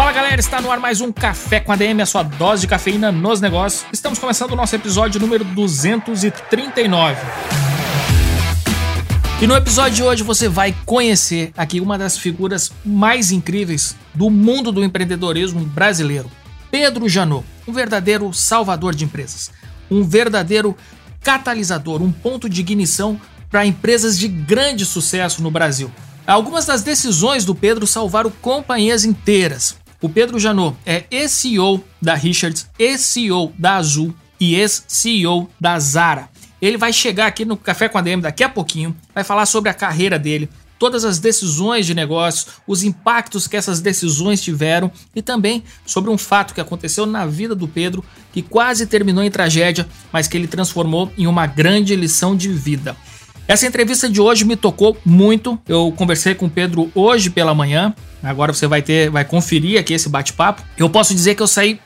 Fala galera, está no ar mais um Café com ADM, a sua dose de cafeína nos negócios. Estamos começando o nosso episódio número 239. E no episódio de hoje você vai conhecer aqui uma das figuras mais incríveis do mundo do empreendedorismo brasileiro, Pedro Janot, um verdadeiro salvador de empresas, um verdadeiro catalisador, um ponto de ignição para empresas de grande sucesso no Brasil. Algumas das decisões do Pedro salvaram companhias inteiras. O Pedro Janot é ex-CEO da Richards, ex-CEO da Azul e ex-CEO da Zara. Ele vai chegar aqui no Café com a DM daqui a pouquinho, vai falar sobre a carreira dele, todas as decisões de negócio, os impactos que essas decisões tiveram e também sobre um fato que aconteceu na vida do Pedro que quase terminou em tragédia, mas que ele transformou em uma grande lição de vida. Essa entrevista de hoje me tocou muito. Eu conversei com o Pedro hoje pela manhã. Agora você vai ter, vai conferir aqui esse bate-papo. Eu posso dizer que eu saí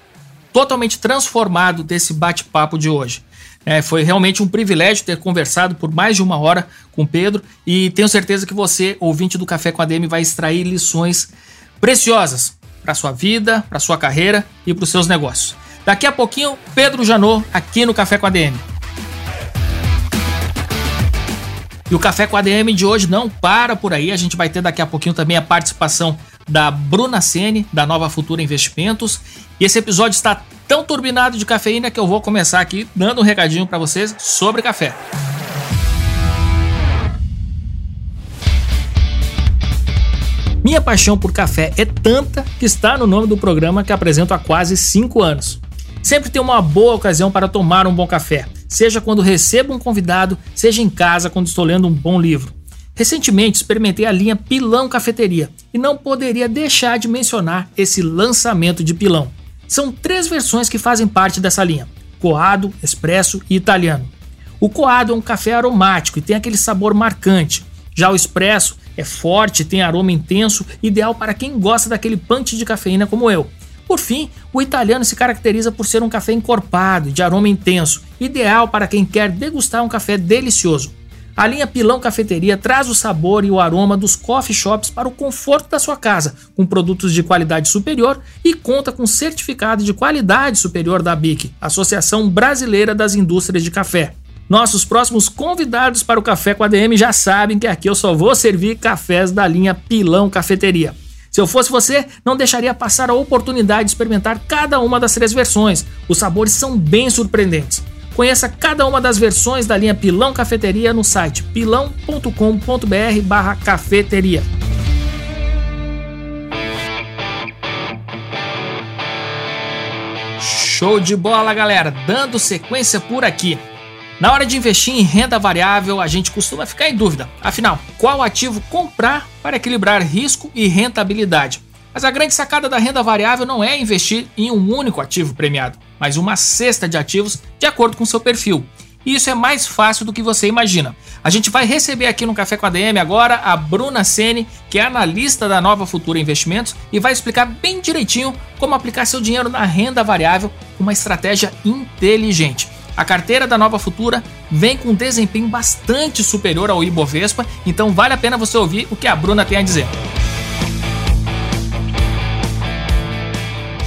totalmente transformado desse bate-papo de hoje. É, foi realmente um privilégio ter conversado por mais de uma hora com o Pedro e tenho certeza que você, ouvinte do Café com a DM, vai extrair lições preciosas para sua vida, para sua carreira e para os seus negócios. Daqui a pouquinho, Pedro Janot aqui no Café com a DM. E o Café com a DM de hoje não para por aí, a gente vai ter daqui a pouquinho também a participação da Bruna Sene, da Nova Futura Investimentos. E esse episódio está tão turbinado de cafeína que eu vou começar aqui dando um recadinho para vocês sobre café. Minha paixão por café é tanta que está no nome do programa que apresento há quase 5 anos. Sempre tem uma boa ocasião para tomar um bom café, seja quando recebo um convidado, seja em casa quando estou lendo um bom livro. Recentemente experimentei a linha Pilão Cafeteria e não poderia deixar de mencionar esse lançamento de pilão. São três versões que fazem parte dessa linha: coado, expresso e italiano. O coado é um café aromático e tem aquele sabor marcante. Já o expresso é forte, tem aroma intenso, ideal para quem gosta daquele punch de cafeína como eu. Por fim, o italiano se caracteriza por ser um café encorpado, de aroma intenso, ideal para quem quer degustar um café delicioso. A linha Pilão Cafeteria traz o sabor e o aroma dos coffee shops para o conforto da sua casa, com produtos de qualidade superior e conta com certificado de qualidade superior da BIC, Associação Brasileira das Indústrias de Café. Nossos próximos convidados para o Café com a DM já sabem que aqui eu só vou servir cafés da linha Pilão Cafeteria. Se eu fosse você, não deixaria passar a oportunidade de experimentar cada uma das três versões. Os sabores são bem surpreendentes. Conheça cada uma das versões da linha Pilão Cafeteria no site pilão.com.br barra cafeteria. Show de bola, galera! Dando sequência por aqui. Na hora de investir em renda variável, a gente costuma ficar em dúvida. Afinal, qual ativo comprar para equilibrar risco e rentabilidade? Mas a grande sacada da renda variável não é investir em um único ativo premiado mas uma cesta de ativos de acordo com seu perfil. E isso é mais fácil do que você imagina. A gente vai receber aqui no Café com a DM agora a Bruna Sene, que é analista da Nova Futura Investimentos e vai explicar bem direitinho como aplicar seu dinheiro na renda variável com uma estratégia inteligente. A carteira da Nova Futura vem com um desempenho bastante superior ao Ibovespa, então vale a pena você ouvir o que a Bruna tem a dizer.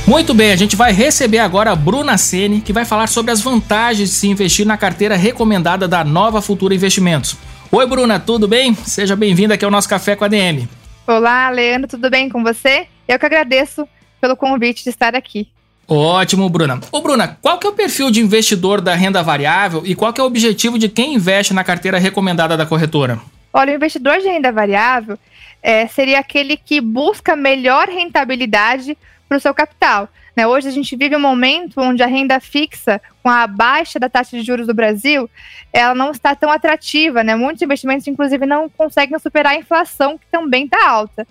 Muito bem, a gente vai receber agora a Bruna Sene, que vai falar sobre as vantagens de se investir na carteira recomendada da Nova Futura Investimentos. Oi, Bruna, tudo bem? Seja bem-vinda aqui ao nosso Café com a DM. Olá, Leandro, tudo bem com você? Eu que agradeço pelo convite de estar aqui. Ótimo, Bruna. Ô, Bruna, qual que é o perfil de investidor da renda variável e qual que é o objetivo de quem investe na carteira recomendada da corretora? Olha, o investidor de renda variável é, seria aquele que busca melhor rentabilidade para o seu capital. Né? Hoje a gente vive um momento onde a renda fixa, com a baixa da taxa de juros do Brasil, ela não está tão atrativa. Né? Muitos investimentos, inclusive, não conseguem superar a inflação, que também está alta.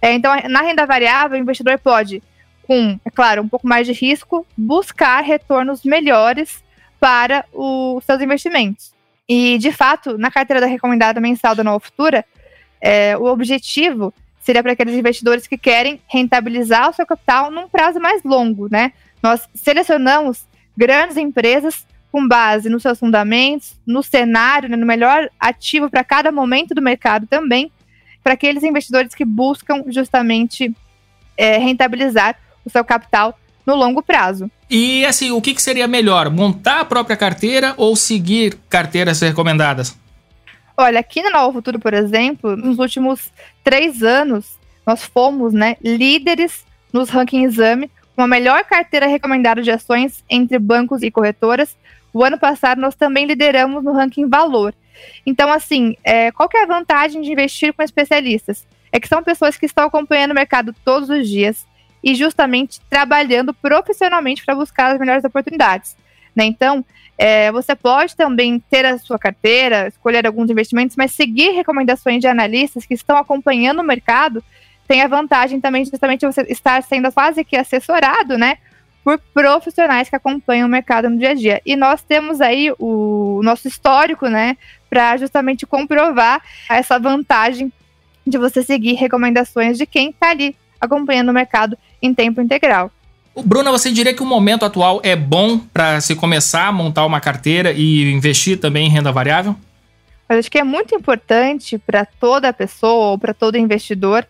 É, então, na renda variável, o investidor pode, com, é claro, um pouco mais de risco, buscar retornos melhores para os seus investimentos. E, de fato, na carteira da recomendada mensal da Nova Futura, é, o objetivo seria para aqueles investidores que querem rentabilizar o seu capital num prazo mais longo, né? Nós selecionamos grandes empresas com base nos seus fundamentos, no cenário, né, no melhor ativo para cada momento do mercado também, para aqueles investidores que buscam justamente é, rentabilizar o seu capital no longo prazo. E assim, o que, que seria melhor? Montar a própria carteira ou seguir carteiras recomendadas? Olha, aqui na Nova Futuro, por exemplo, nos últimos três anos, nós fomos né, líderes nos ranking exame, com a melhor carteira recomendada de ações entre bancos e corretoras. O ano passado, nós também lideramos no ranking valor. Então, assim, é, qual que é a vantagem de investir com especialistas? É que são pessoas que estão acompanhando o mercado todos os dias, e justamente trabalhando profissionalmente para buscar as melhores oportunidades. Né? Então, é, você pode também ter a sua carteira, escolher alguns investimentos, mas seguir recomendações de analistas que estão acompanhando o mercado tem a vantagem também justamente você estar sendo quase que assessorado, né, por profissionais que acompanham o mercado no dia a dia. E nós temos aí o nosso histórico, né, para justamente comprovar essa vantagem de você seguir recomendações de quem está ali acompanhando o mercado em tempo integral. Bruna, você diria que o momento atual é bom para se começar a montar uma carteira e investir também em renda variável? Eu acho que é muito importante para toda pessoa ou para todo investidor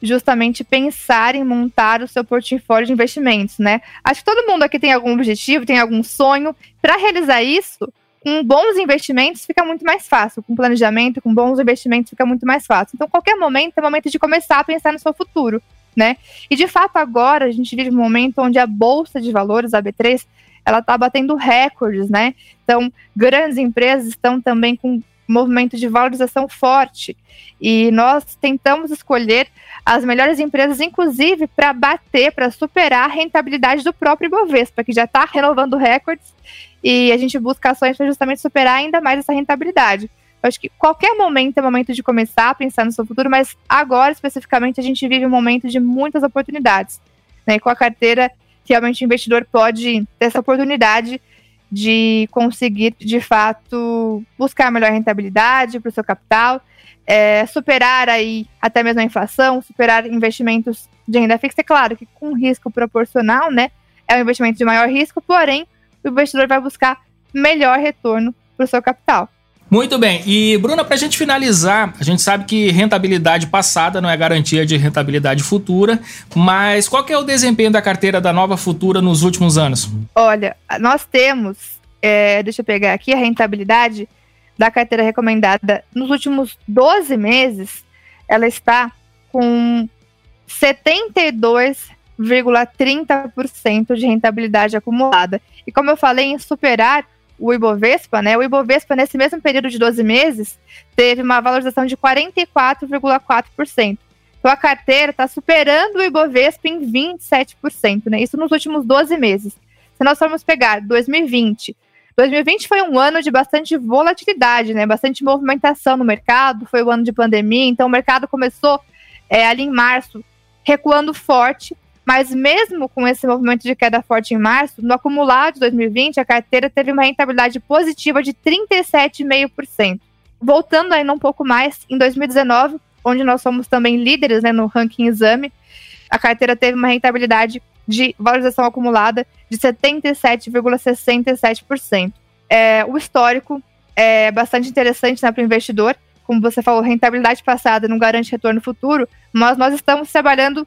justamente pensar em montar o seu portfólio de investimentos, né? Acho que todo mundo aqui tem algum objetivo, tem algum sonho. Para realizar isso, com bons investimentos fica muito mais fácil. Com planejamento, com bons investimentos fica muito mais fácil. Então, qualquer momento é o momento de começar a pensar no seu futuro né? E de fato agora a gente vive um momento onde a bolsa de valores, a B3, ela está batendo recordes, né? Então, grandes empresas estão também com movimento de valorização forte. E nós tentamos escolher as melhores empresas, inclusive para bater, para superar a rentabilidade do próprio Ibovespa, que já está renovando recordes, e a gente busca ações para justamente superar ainda mais essa rentabilidade. Eu acho que qualquer momento é momento de começar a pensar no seu futuro, mas agora especificamente a gente vive um momento de muitas oportunidades. Né? Com a carteira, realmente o investidor pode ter essa oportunidade de conseguir, de fato, buscar melhor rentabilidade para o seu capital, é, superar aí até mesmo a inflação, superar investimentos de renda fixa. É claro que com risco proporcional, né? É um investimento de maior risco, porém, o investidor vai buscar melhor retorno para o seu capital. Muito bem. E, Bruna, para a gente finalizar, a gente sabe que rentabilidade passada não é garantia de rentabilidade futura, mas qual é o desempenho da carteira da Nova Futura nos últimos anos? Olha, nós temos, é, deixa eu pegar aqui, a rentabilidade da carteira recomendada nos últimos 12 meses, ela está com 72,30% de rentabilidade acumulada. E como eu falei em superar o Ibovespa, né? O Ibovespa, nesse mesmo período de 12 meses, teve uma valorização de 44,4%. Então, a carteira está superando o Ibovespa em 27%, né? Isso nos últimos 12 meses. Se nós formos pegar 2020, 2020 foi um ano de bastante volatilidade, né? Bastante movimentação no mercado, foi o ano de pandemia, então o mercado começou é, ali em março recuando forte, mas mesmo com esse movimento de queda forte em março, no acumulado de 2020, a carteira teve uma rentabilidade positiva de 37,5%. Voltando ainda um pouco mais, em 2019, onde nós somos também líderes né, no ranking exame, a carteira teve uma rentabilidade de valorização acumulada de 77,67%. É, o histórico é bastante interessante né, para o investidor. Como você falou, rentabilidade passada não garante retorno futuro, mas nós estamos trabalhando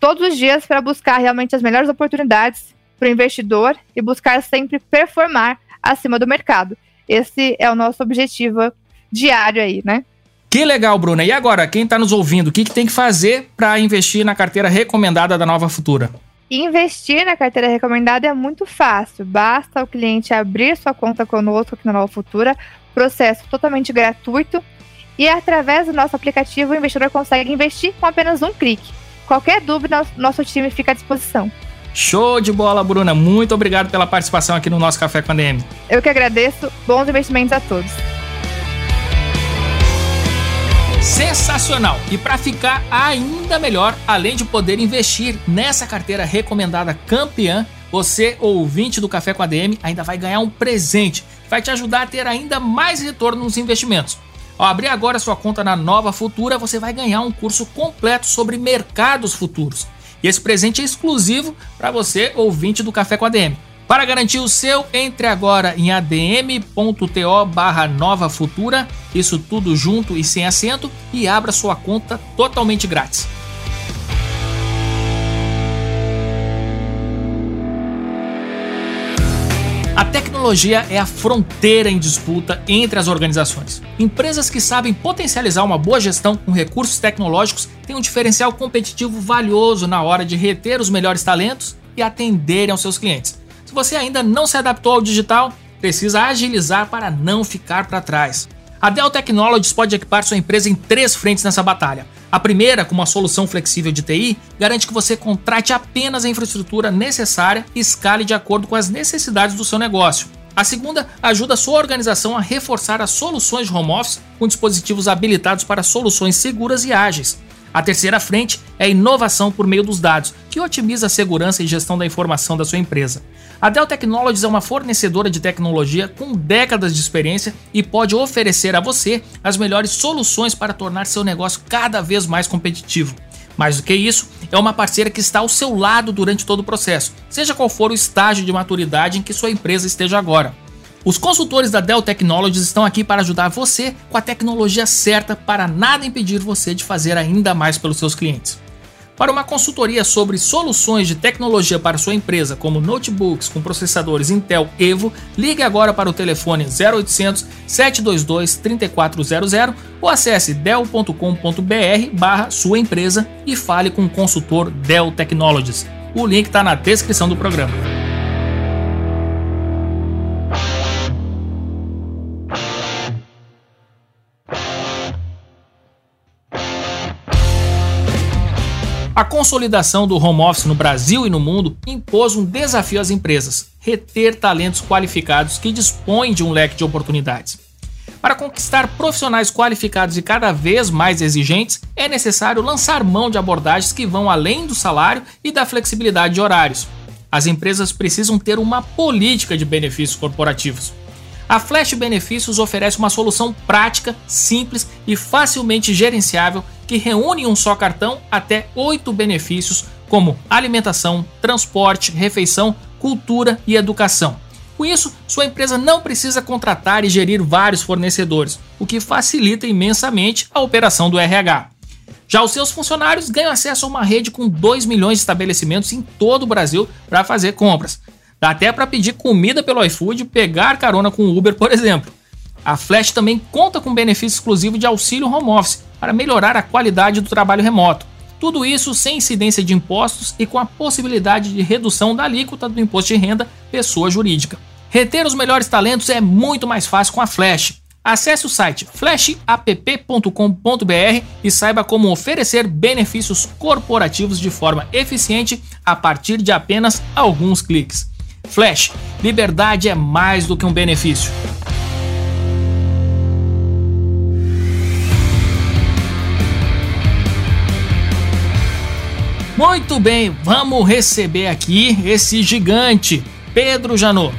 todos os dias para buscar realmente as melhores oportunidades para o investidor e buscar sempre performar acima do mercado. Esse é o nosso objetivo diário aí, né? Que legal, Bruna. E agora, quem está nos ouvindo, o que, que tem que fazer para investir na carteira recomendada da Nova Futura? Investir na carteira recomendada é muito fácil. Basta o cliente abrir sua conta conosco aqui na Nova Futura, processo totalmente gratuito. E através do nosso aplicativo, o investidor consegue investir com apenas um clique. Qualquer dúvida, nosso time fica à disposição. Show de bola, Bruna. Muito obrigado pela participação aqui no nosso Café com a DM. Eu que agradeço. Bons investimentos a todos. Sensacional! E para ficar ainda melhor, além de poder investir nessa carteira recomendada campeã, você, ouvinte do Café com a DM, ainda vai ganhar um presente que vai te ajudar a ter ainda mais retorno nos investimentos. Ao abrir agora sua conta na Nova Futura, você vai ganhar um curso completo sobre mercados futuros. E esse presente é exclusivo para você, ouvinte do Café com a DM. Para garantir o seu, entre agora em adm.to barra Nova Futura, isso tudo junto e sem acento, e abra sua conta totalmente grátis. Tecnologia é a fronteira em disputa entre as organizações. Empresas que sabem potencializar uma boa gestão com recursos tecnológicos têm um diferencial competitivo valioso na hora de reter os melhores talentos e atenderem aos seus clientes. Se você ainda não se adaptou ao digital, precisa agilizar para não ficar para trás. A Dell Technologies pode equipar sua empresa em três frentes nessa batalha. A primeira, com uma solução flexível de TI, garante que você contrate apenas a infraestrutura necessária e escale de acordo com as necessidades do seu negócio. A segunda ajuda a sua organização a reforçar as soluções de home office com dispositivos habilitados para soluções seguras e ágeis. A terceira frente é a inovação por meio dos dados, que otimiza a segurança e gestão da informação da sua empresa. A Dell Technologies é uma fornecedora de tecnologia com décadas de experiência e pode oferecer a você as melhores soluções para tornar seu negócio cada vez mais competitivo. Mais do que isso, é uma parceira que está ao seu lado durante todo o processo, seja qual for o estágio de maturidade em que sua empresa esteja agora. Os consultores da Dell Technologies estão aqui para ajudar você com a tecnologia certa para nada impedir você de fazer ainda mais pelos seus clientes. Para uma consultoria sobre soluções de tecnologia para sua empresa, como notebooks com processadores Intel Evo, ligue agora para o telefone 0800 722 3400 ou acesse dell.com.br/barra sua empresa e fale com o consultor Dell Technologies. O link está na descrição do programa. A consolidação do home office no Brasil e no mundo impôs um desafio às empresas: reter talentos qualificados que dispõem de um leque de oportunidades. Para conquistar profissionais qualificados e cada vez mais exigentes, é necessário lançar mão de abordagens que vão além do salário e da flexibilidade de horários. As empresas precisam ter uma política de benefícios corporativos. A Flash Benefícios oferece uma solução prática, simples e facilmente gerenciável que reúne em um só cartão até oito benefícios, como alimentação, transporte, refeição, cultura e educação. Com isso, sua empresa não precisa contratar e gerir vários fornecedores, o que facilita imensamente a operação do RH. Já os seus funcionários ganham acesso a uma rede com 2 milhões de estabelecimentos em todo o Brasil para fazer compras. Dá até para pedir comida pelo iFood pegar carona com o Uber, por exemplo. A Flash também conta com benefício exclusivo de auxílio home office para melhorar a qualidade do trabalho remoto. Tudo isso sem incidência de impostos e com a possibilidade de redução da alíquota do imposto de renda pessoa jurídica. Reter os melhores talentos é muito mais fácil com a Flash. Acesse o site flashapp.com.br e saiba como oferecer benefícios corporativos de forma eficiente a partir de apenas alguns cliques. Flash, liberdade é mais do que um benefício. Muito bem, vamos receber aqui esse gigante, Pedro Janot.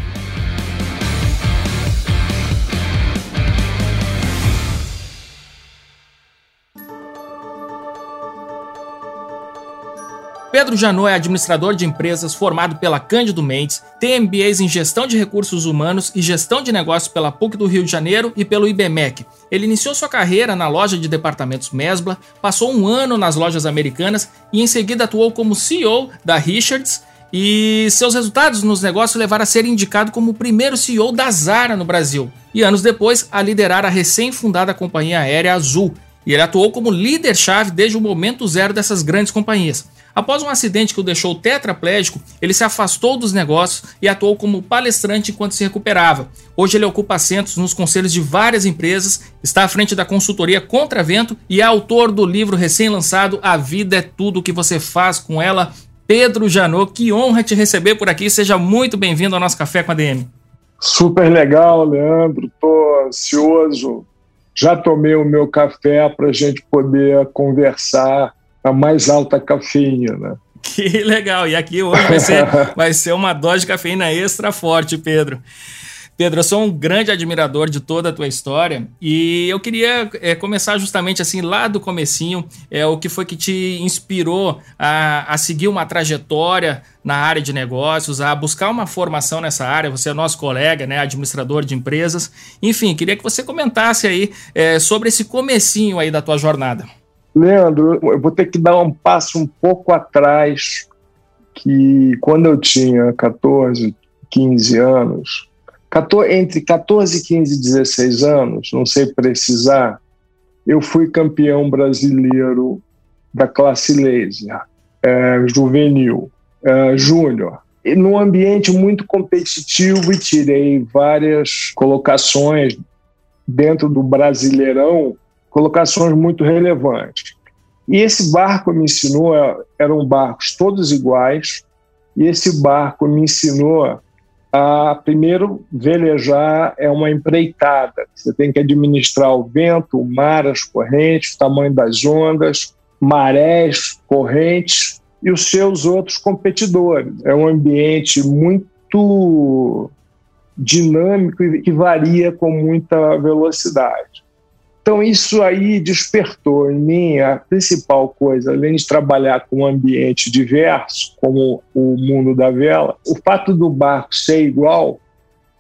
Pedro Janot é administrador de empresas formado pela Cândido Mendes, tem MBAs em Gestão de Recursos Humanos e Gestão de Negócios pela PUC do Rio de Janeiro e pelo IBMEC. Ele iniciou sua carreira na loja de departamentos Mesbla, passou um ano nas lojas americanas e em seguida atuou como CEO da Richards e seus resultados nos negócios levaram a ser indicado como o primeiro CEO da Zara no Brasil e anos depois a liderar a recém-fundada companhia aérea Azul. E ele atuou como líder-chave desde o momento zero dessas grandes companhias. Após um acidente que o deixou tetraplégico, ele se afastou dos negócios e atuou como palestrante enquanto se recuperava. Hoje ele ocupa assentos nos conselhos de várias empresas, está à frente da consultoria Contravento e é autor do livro recém-lançado A Vida é Tudo o que você faz com ela. Pedro Janot, que honra te receber por aqui. Seja muito bem-vindo ao nosso Café com a DM. Super legal, Leandro. Estou ansioso. Já tomei o meu café para a gente poder conversar a mais alta cafeína. Que legal. E aqui hoje vai ser, vai ser uma dose de cafeína extra forte, Pedro. Pedro, eu sou um grande admirador de toda a tua história e eu queria é, começar justamente assim lá do comecinho, é o que foi que te inspirou a, a seguir uma trajetória na área de negócios, a buscar uma formação nessa área. Você é nosso colega, né, administrador de empresas. Enfim, queria que você comentasse aí é, sobre esse comecinho aí da tua jornada. Leandro, eu vou ter que dar um passo um pouco atrás, que quando eu tinha 14, 15 anos, entre 14, 15 e 16 anos, não sei precisar, eu fui campeão brasileiro da classe laser, é, juvenil, é, júnior. Num ambiente muito competitivo e tirei várias colocações dentro do Brasileirão, colocações muito relevantes. E esse barco me ensinou, eram barcos todos iguais, e esse barco me ensinou a, primeiro, velejar é uma empreitada. Você tem que administrar o vento, o mar, as correntes, o tamanho das ondas, marés, correntes e os seus outros competidores. É um ambiente muito dinâmico e que varia com muita velocidade. Então, isso aí despertou em mim a principal coisa, além de trabalhar com um ambiente diverso, como o mundo da vela, o fato do barco ser igual,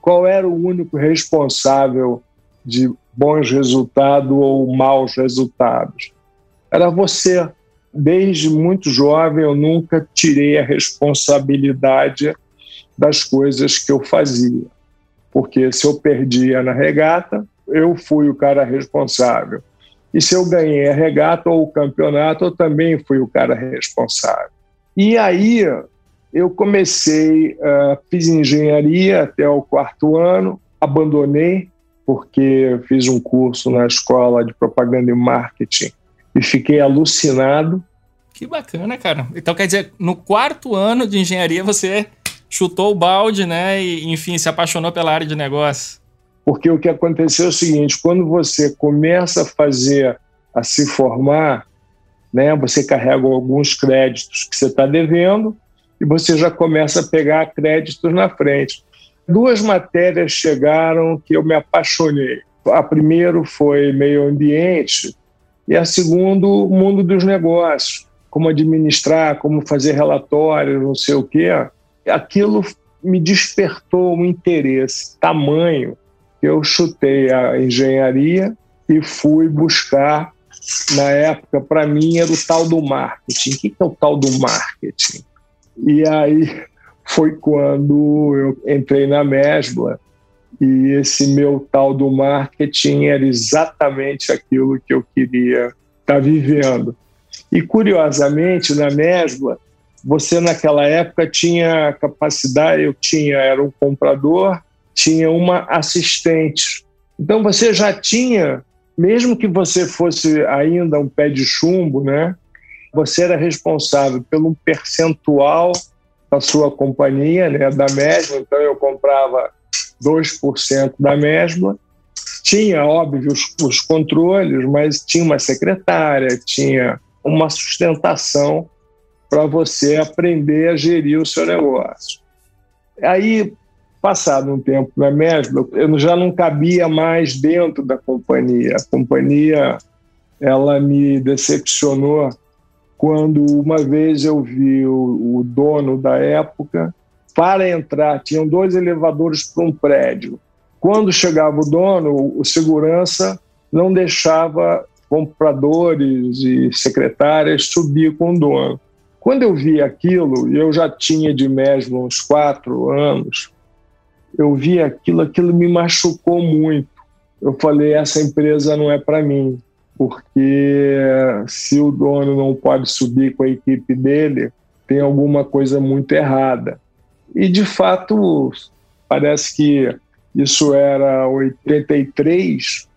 qual era o único responsável de bons resultados ou maus resultados? Era você. Desde muito jovem, eu nunca tirei a responsabilidade das coisas que eu fazia. Porque se eu perdia na regata, eu fui o cara responsável. E se eu ganhei a regata ou o campeonato, eu também fui o cara responsável. E aí eu comecei, uh, fiz engenharia até o quarto ano, abandonei porque fiz um curso na escola de propaganda e marketing e fiquei alucinado. Que bacana, cara. Então quer dizer, no quarto ano de engenharia você chutou o balde, né? E enfim, se apaixonou pela área de negócio. Porque o que aconteceu é o seguinte: quando você começa a fazer, a se formar, né, você carrega alguns créditos que você está devendo e você já começa a pegar créditos na frente. Duas matérias chegaram que eu me apaixonei. A primeira foi meio ambiente e a segunda, mundo dos negócios, como administrar, como fazer relatórios, não sei o quê. Aquilo me despertou um interesse tamanho eu chutei a engenharia e fui buscar, na época, para mim, era o tal do marketing. O que é o tal do marketing? E aí foi quando eu entrei na Mesbla e esse meu tal do marketing era exatamente aquilo que eu queria estar tá vivendo. E curiosamente, na Mesbla, você naquela época tinha capacidade, eu tinha, era um comprador, tinha uma assistente. Então você já tinha, mesmo que você fosse ainda um pé de chumbo, né? Você era responsável pelo percentual da sua companhia, né, da mesma. Então eu comprava 2% da mesma. Tinha, óbvio, os, os controles, mas tinha uma secretária, tinha uma sustentação para você aprender a gerir o seu negócio. Aí Passado um tempo na Mesbla, eu já não cabia mais dentro da companhia. A companhia ela me decepcionou quando uma vez eu vi o, o dono da época para entrar, tinham dois elevadores para um prédio. Quando chegava o dono, o segurança não deixava compradores e secretárias subir com o dono. Quando eu vi aquilo, eu já tinha de mesmo uns quatro anos, eu vi aquilo, aquilo me machucou muito. Eu falei, essa empresa não é para mim, porque se o dono não pode subir com a equipe dele, tem alguma coisa muito errada. E de fato, parece que isso era 83,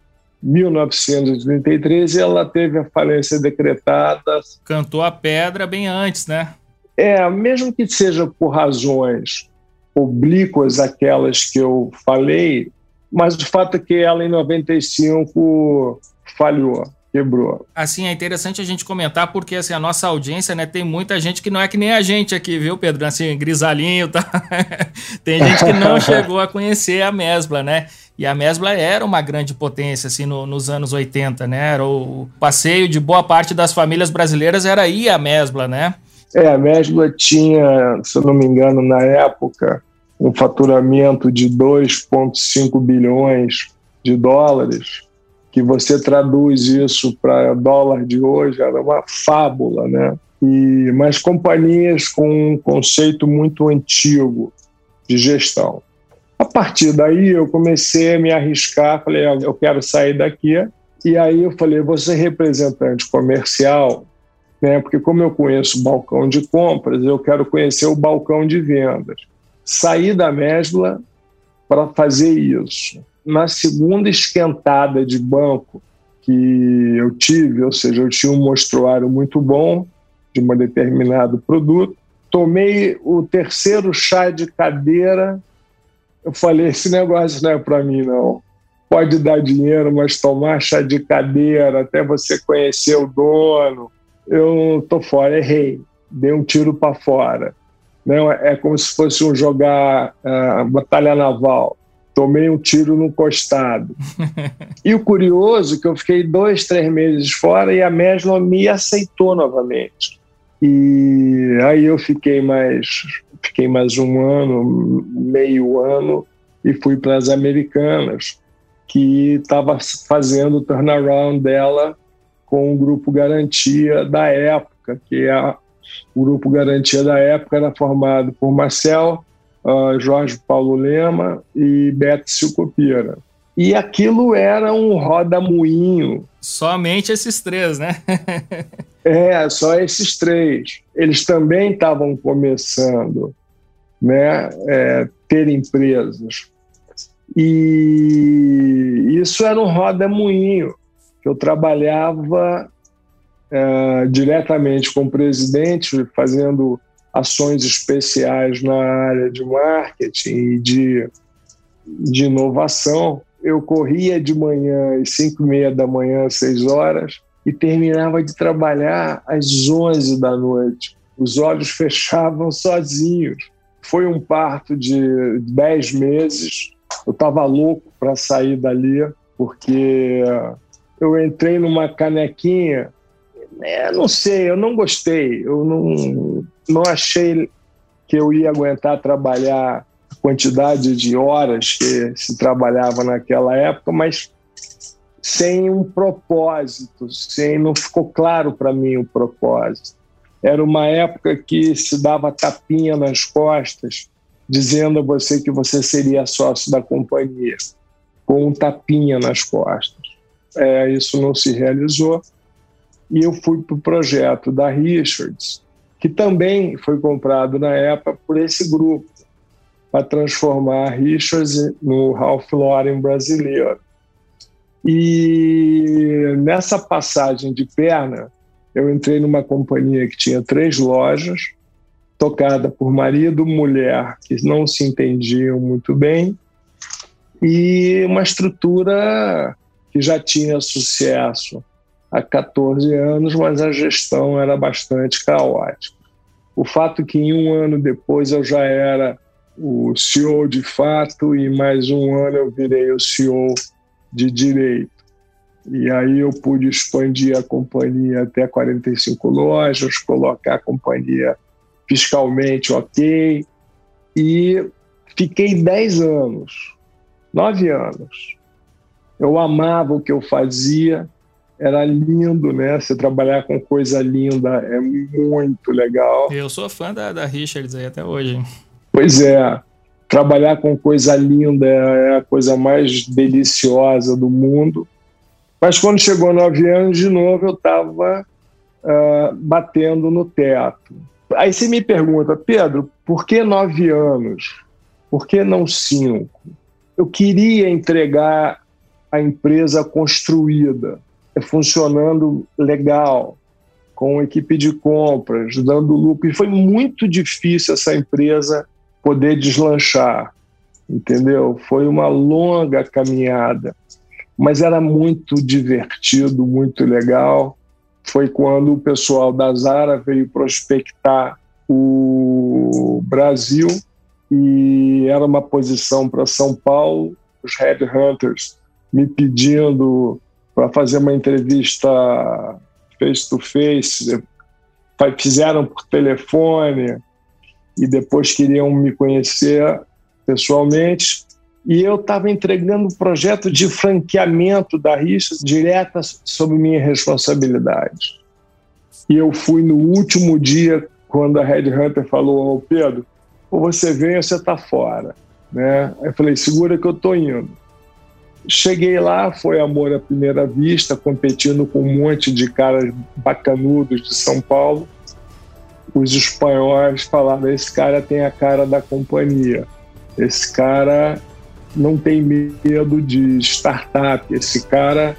1933, e ela teve a falência decretada. Cantou a pedra bem antes, né? É, mesmo que seja por razões oblíquas aquelas que eu falei, mas o fato é que ela em 95 falhou. quebrou. Assim, é interessante a gente comentar porque assim, a nossa audiência, né, tem muita gente que não é que nem a gente aqui, viu, Pedro? Assim, grisalinho, tá? tem gente que não chegou a conhecer a Mesbla, né? E a Mesbla era uma grande potência, assim, no, nos anos 80, né? Era o passeio de boa parte das famílias brasileiras era ir a Mesbla, né? É, a Mesbla tinha, se eu não me engano, na época, um faturamento de 2,5 bilhões de dólares que você traduz isso para dólar de hoje, era uma fábula, né? E, mas companhias com um conceito muito antigo de gestão. A partir daí eu comecei a me arriscar, falei, eu quero sair daqui. E aí eu falei, vou ser representante comercial, né? Porque como eu conheço o balcão de compras, eu quero conhecer o balcão de vendas. Saí da Mesbla para fazer isso na segunda esquentada de banco que eu tive, ou seja, eu tinha um mostruário muito bom de um determinado produto, tomei o terceiro chá de cadeira, eu falei, esse negócio não é para mim não. Pode dar dinheiro, mas tomar chá de cadeira até você conhecer o dono, eu tô fora, errei, dei um tiro para fora. Não, é como se fosse um jogar uh, batalha naval tomei um tiro no costado. e o curioso é que eu fiquei dois, três meses fora e a Mesla me aceitou novamente. E aí eu fiquei mais, fiquei mais um ano, meio ano, e fui para as Americanas, que estava fazendo o turnaround dela com o Grupo Garantia da época, que é o Grupo Garantia da época era formado por Marcel, uh, Jorge Paulo Lema e Beto Silcopira. E aquilo era um roda-moinho. Somente esses três, né? é, só esses três. Eles também estavam começando né, é, ter empresas. E isso era um roda-moinho, que eu trabalhava é, diretamente com o presidente, fazendo ações especiais na área de marketing e de, de inovação. Eu corria de manhã às 5 e meia da manhã, às 6 horas, e terminava de trabalhar às 11 da noite. Os olhos fechavam sozinhos. Foi um parto de 10 meses. Eu estava louco para sair dali, porque eu entrei numa canequinha é, não sei, eu não gostei. Eu não, não achei que eu ia aguentar trabalhar a quantidade de horas que se trabalhava naquela época, mas sem um propósito, sem não ficou claro para mim o propósito. Era uma época que se dava tapinha nas costas, dizendo a você que você seria sócio da companhia, com um tapinha nas costas. É, isso não se realizou e eu fui para o projeto da Richards, que também foi comprado na época por esse grupo, para transformar a Richards no Ralph Lauren brasileiro. E nessa passagem de perna, eu entrei numa companhia que tinha três lojas, tocada por marido mulher que não se entendiam muito bem, e uma estrutura que já tinha sucesso há 14 anos, mas a gestão era bastante caótica. O fato que em um ano depois eu já era o CEO de fato e mais um ano eu virei o CEO de direito. E aí eu pude expandir a companhia até 45 lojas, colocar a companhia fiscalmente ok e fiquei 10 anos, 9 anos. Eu amava o que eu fazia, era lindo, né? Você trabalhar com coisa linda é muito legal. Eu sou fã da, da Richards aí até hoje. Pois é, trabalhar com coisa linda é a coisa mais deliciosa do mundo. Mas quando chegou nove anos, de novo, eu estava uh, ah, batendo no teto. Aí você me pergunta, Pedro, por que nove anos? Por que não cinco? Eu queria entregar a empresa construída funcionando legal, com equipe de compras, dando lucro. E foi muito difícil essa empresa poder deslanchar, entendeu? Foi uma longa caminhada. mas era muito divertido, muito legal. Foi quando o pessoal da Zara veio prospectar o Brasil e era uma posição para São Paulo, os headhunters me pedindo para fazer uma entrevista face to face, fizeram por telefone e depois queriam me conhecer pessoalmente. E eu estava entregando um projeto de franqueamento da rixa direta sob minha responsabilidade. E eu fui no último dia, quando a Red Hunter falou: Pedro, ou você vem ou você está fora. Né? Eu falei: segura que eu estou indo. Cheguei lá, foi amor à primeira vista, competindo com um monte de caras bacanudos de São Paulo. Os espanhóis falaram: esse cara tem a cara da companhia. Esse cara não tem medo de startup. Esse cara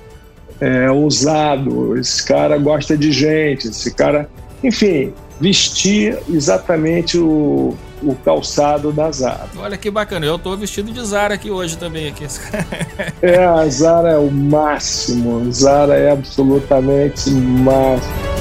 é ousado. Esse cara gosta de gente. Esse cara, enfim, vestir exatamente o, o calçado da Zara. Olha que bacana, eu estou vestido de Zara aqui hoje também. Aqui. é, a Zara é o máximo, Zara é absolutamente máximo.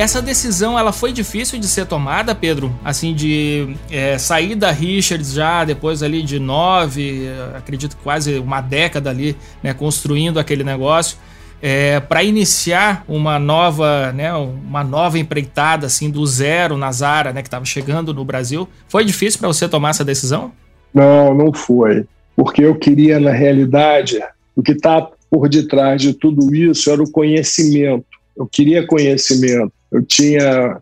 essa decisão ela foi difícil de ser tomada, Pedro? Assim, de é, sair da Richards já depois ali de nove, acredito quase uma década ali, né, construindo aquele negócio é, para iniciar uma nova, né, uma nova empreitada assim do zero na Zara, né, que estava chegando no Brasil. Foi difícil para você tomar essa decisão? Não, não foi, porque eu queria na realidade o que está por detrás de tudo isso era o conhecimento. Eu queria conhecimento. Eu tinha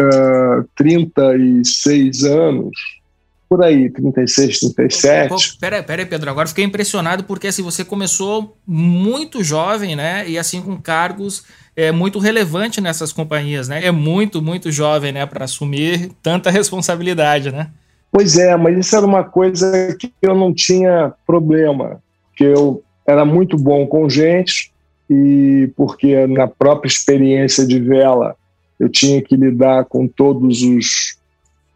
uh, 36 anos por aí, 36, 37. Pô, pera, pera aí, Pedro, agora fiquei impressionado porque assim, você começou muito jovem, né? E assim, com cargos é, muito relevantes nessas companhias, né? É muito, muito jovem, né? Para assumir tanta responsabilidade, né? Pois é, mas isso era uma coisa que eu não tinha problema, que eu era muito bom com gente e porque na própria experiência de vela eu tinha que lidar com todos os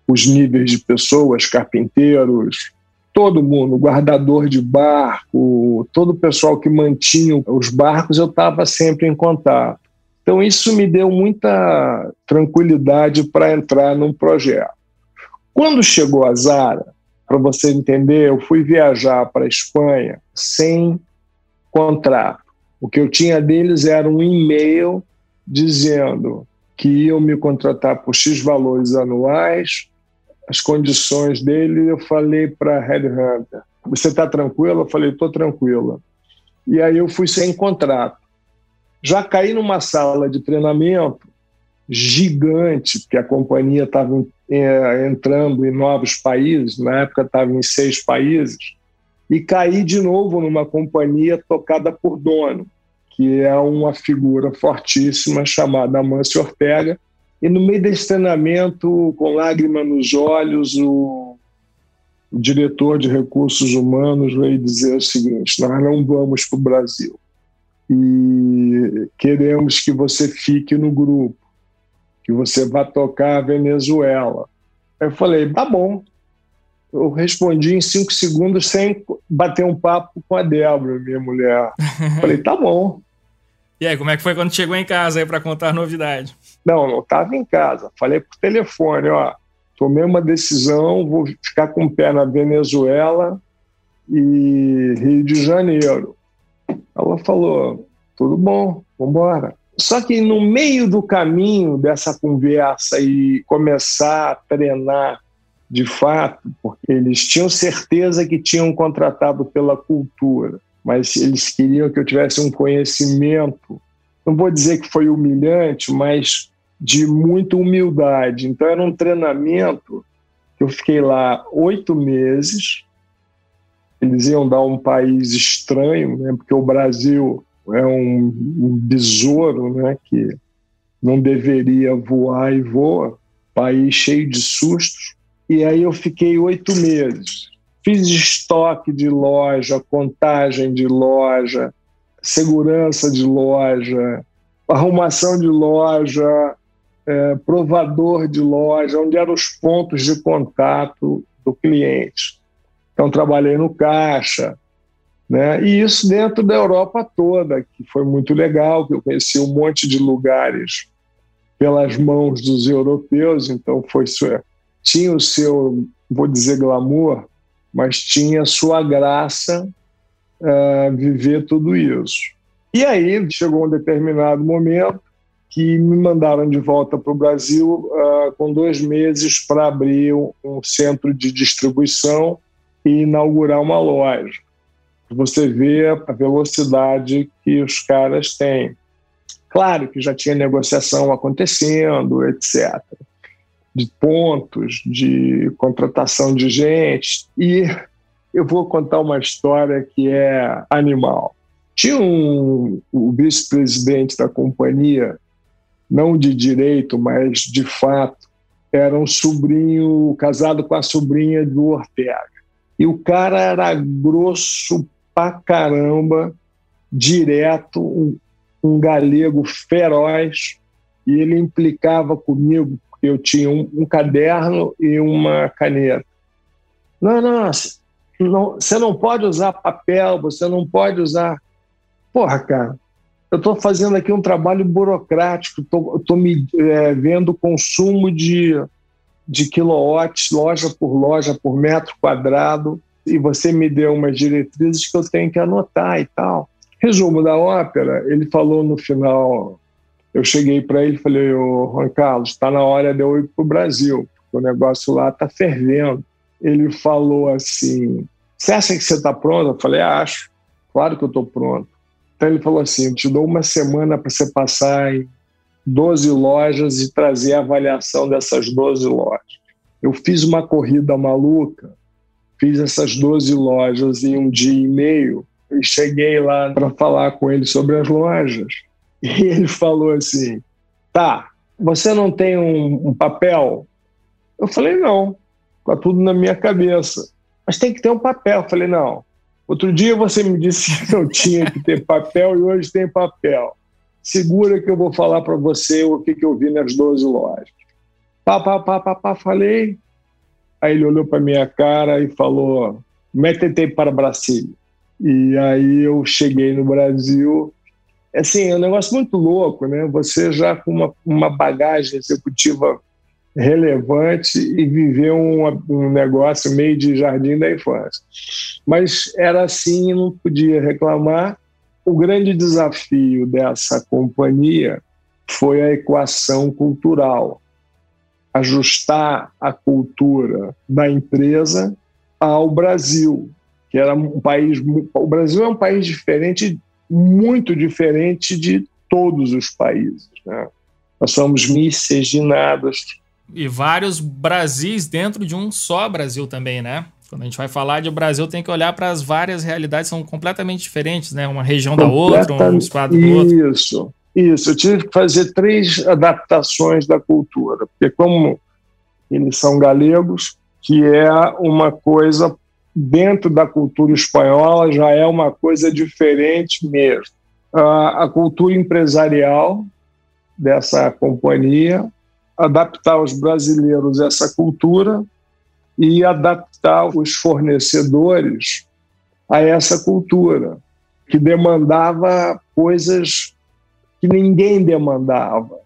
os níveis de pessoas, carpinteiros, todo mundo, guardador de barco, todo o pessoal que mantinha os barcos, eu estava sempre em contato. Então, isso me deu muita tranquilidade para entrar num projeto. Quando chegou a Zara, para você entender, eu fui viajar para a Espanha sem contrato. O que eu tinha deles era um e-mail dizendo que iam me contratar por X valores anuais as condições dele, eu falei para a Headhunter, você está tranquila? Eu falei, estou tranquila. E aí eu fui sem contrato. Já caí numa sala de treinamento gigante, porque a companhia estava é, entrando em novos países, na época estava em seis países, e caí de novo numa companhia tocada por dono, que é uma figura fortíssima chamada Amâncio Ortega, e no meio desse treinamento, com lágrima nos olhos, o, o diretor de recursos humanos veio dizer o seguinte: nós não vamos para o Brasil e queremos que você fique no grupo, que você vá tocar a Venezuela. Eu falei, tá bom. Eu respondi em cinco segundos sem bater um papo com a Débora, minha mulher. falei, tá bom. E aí, como é que foi quando chegou em casa aí para contar a novidade? Não, não estava em casa. Falei por telefone, ó, tomei uma decisão, vou ficar com o pé na Venezuela e Rio de Janeiro. Ela falou, tudo bom, vamos embora. Só que no meio do caminho dessa conversa e começar a treinar de fato, porque eles tinham certeza que tinham contratado pela cultura mas eles queriam que eu tivesse um conhecimento, não vou dizer que foi humilhante, mas de muita humildade. Então era um treinamento que eu fiquei lá oito meses. Eles iam dar um país estranho, né? porque o Brasil é um, um besouro, né? que não deveria voar e voa, país cheio de sustos. E aí eu fiquei oito meses Fiz estoque de loja, contagem de loja, segurança de loja, arrumação de loja, é, provador de loja, onde eram os pontos de contato do cliente. Então, trabalhei no caixa, né? E isso dentro da Europa toda, que foi muito legal, que eu conheci um monte de lugares pelas mãos dos europeus, então foi tinha o seu, vou dizer glamour, mas tinha sua graça uh, viver tudo isso. E aí chegou um determinado momento que me mandaram de volta para o Brasil uh, com dois meses para abrir um, centro de distribuição e inaugurar uma loja você vê a velocidade que os caras têm. Claro que já tinha negociação acontecendo, etc. De pontos, de contratação de gente. E eu vou contar uma história que é animal. Tinha um, o vice-presidente da companhia, não de direito, mas de fato, era um sobrinho casado com a sobrinha do Ortega. E o cara era grosso pra caramba, direto, um, um galego feroz, e ele implicava comigo, porque eu tinha um, um caderno e uma caneta. Não, não, não, você não pode usar papel, você não pode usar. Porra, cara, eu estou fazendo aqui um trabalho burocrático, estou me é, vendo consumo de, de quilowatts, loja por loja, por metro quadrado e você me deu umas diretrizes que eu tenho que anotar e tal. Resumo da ópera, ele falou no final, eu cheguei para ele e falei, ô Juan Carlos, está na hora de eu ir para o Brasil, o negócio lá está fervendo. Ele falou assim, você acha que você está pronto? Eu falei, acho, claro que eu estou pronto. Então ele falou assim, eu te dou uma semana para você passar em 12 lojas e trazer a avaliação dessas 12 lojas. Eu fiz uma corrida maluca, fiz essas 12 lojas em um dia e meio e cheguei lá para falar com ele sobre as lojas. E ele falou assim: tá, você não tem um, um papel? Eu falei: não, está tudo na minha cabeça. Mas tem que ter um papel. Eu falei: não. Outro dia você me disse que não tinha que ter papel e hoje tem papel. Segura que eu vou falar para você o que, que eu vi nas 12 lojas. Pá, pá, pá, pá, pá, falei. Aí ele olhou para minha cara e falou: mete para Brasília. E aí eu cheguei no Brasil. Assim, é um negócio muito louco, né? Você já com uma, uma bagagem executiva relevante e viver um, um negócio meio de jardim da infância. Mas era assim, não podia reclamar. O grande desafio dessa companhia foi a equação cultural ajustar a cultura da empresa ao Brasil, que era um país. O Brasil é um país diferente, muito diferente de todos os países. Né? Nós somos miscigenados. E vários Brasis dentro de um só Brasil também, né? Quando a gente vai falar de Brasil, tem que olhar para as várias realidades, são completamente diferentes, né? Uma região da outra, um estado do outro. Isso. Isso, eu tive que fazer três adaptações da cultura, porque como eles são galegos, que é uma coisa dentro da cultura espanhola já é uma coisa diferente mesmo. A cultura empresarial dessa companhia, adaptar os brasileiros essa cultura e adaptar os fornecedores a essa cultura, que demandava coisas que ninguém demandava.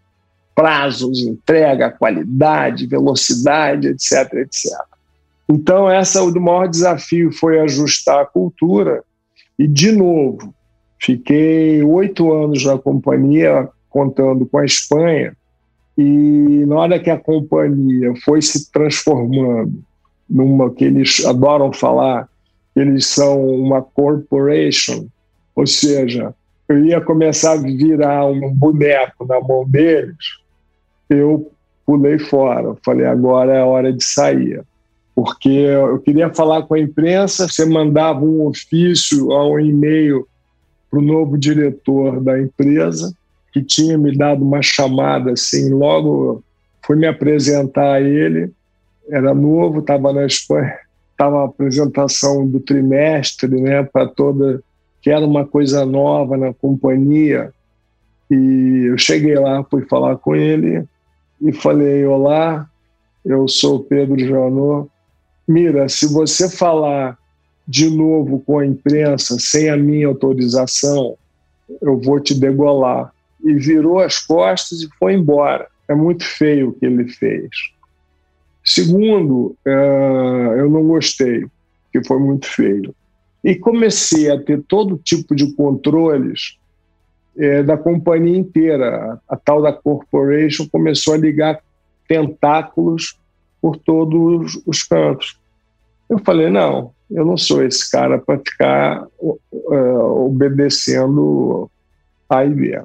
Prazos, entrega, qualidade, velocidade, etc, etc. Então, essa, o maior desafio foi ajustar a cultura. E, de novo, fiquei oito anos na companhia, contando com a Espanha, e na hora que a companhia foi se transformando numa que eles adoram falar, eles são uma corporation, ou seja, eu ia começar a virar um boneco na mão deles, eu pulei fora. Falei, agora é hora de sair. Porque eu queria falar com a imprensa, você mandava um ofício ou um e-mail para o novo diretor da empresa, que tinha me dado uma chamada assim, logo fui me apresentar a ele, era novo, estava na Espanha, estava a apresentação do trimestre, né, para toda que era uma coisa nova na companhia. E eu cheguei lá, fui falar com ele e falei: Olá, eu sou Pedro Janot, Mira, se você falar de novo com a imprensa sem a minha autorização, eu vou te degolar. E virou as costas e foi embora. É muito feio o que ele fez. Segundo, uh, eu não gostei, que foi muito feio. E comecei a ter todo tipo de controles é, da companhia inteira. A, a tal da corporation começou a ligar tentáculos por todos os cantos. Eu falei: não, eu não sou esse cara para ficar uh, obedecendo a IBM.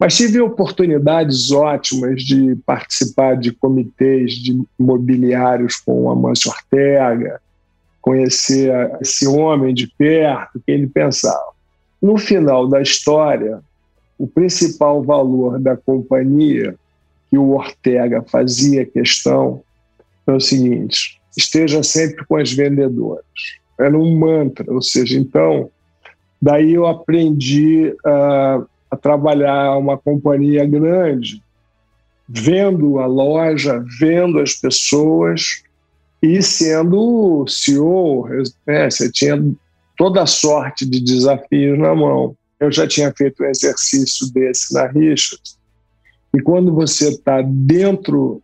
Mas tive oportunidades ótimas de participar de comitês de imobiliários com o Amâncio Ortega, conhecer esse homem de perto, que ele pensava. No final da história, o principal valor da companhia que o Ortega fazia questão é o seguinte: esteja sempre com as vendedoras. Era um mantra, ou seja, então, daí eu aprendi uh, a trabalhar uma companhia grande, vendo a loja, vendo as pessoas e sendo CEO, né, você tinha toda sorte de desafios na mão. Eu já tinha feito um exercício desse na Richards. E quando você está dentro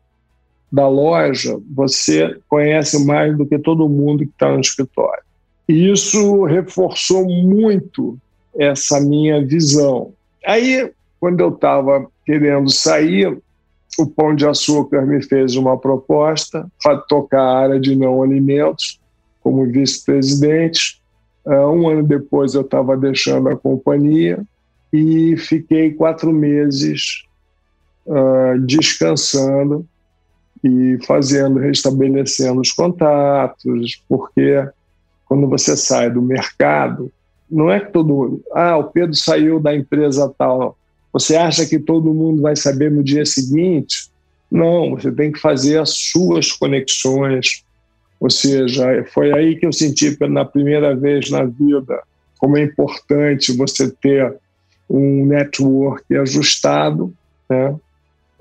da loja, você conhece mais do que todo mundo que está no escritório. E isso reforçou muito essa minha visão. Aí, quando eu estava querendo sair, o Pão de Açúcar me fez uma proposta para tocar a área de não alimentos como vice-presidente. Uh, um ano depois eu estava deixando a companhia e fiquei quatro meses uh, descansando e fazendo, restabelecendo os contatos, porque quando você sai do mercado, não é que todo mundo, ah, o Pedro saiu da empresa tal, você acha que todo mundo vai saber no dia seguinte? Não, você tem que fazer as suas conexões. Ou seja, foi aí que eu senti pela primeira vez na vida como é importante você ter um network ajustado, né?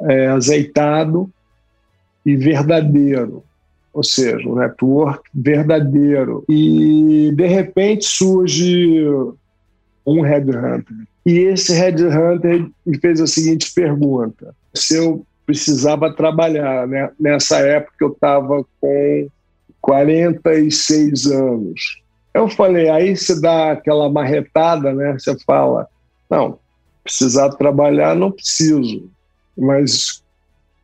é, azeitado e verdadeiro ou seja, um network verdadeiro. E, de repente, surge um headhunter. E esse headhunter me fez a seguinte pergunta: se eu precisava trabalhar, né? Nessa época eu estava com 46 anos. Eu falei, aí você dá aquela marretada, né? Você fala, não, precisar trabalhar não preciso, mas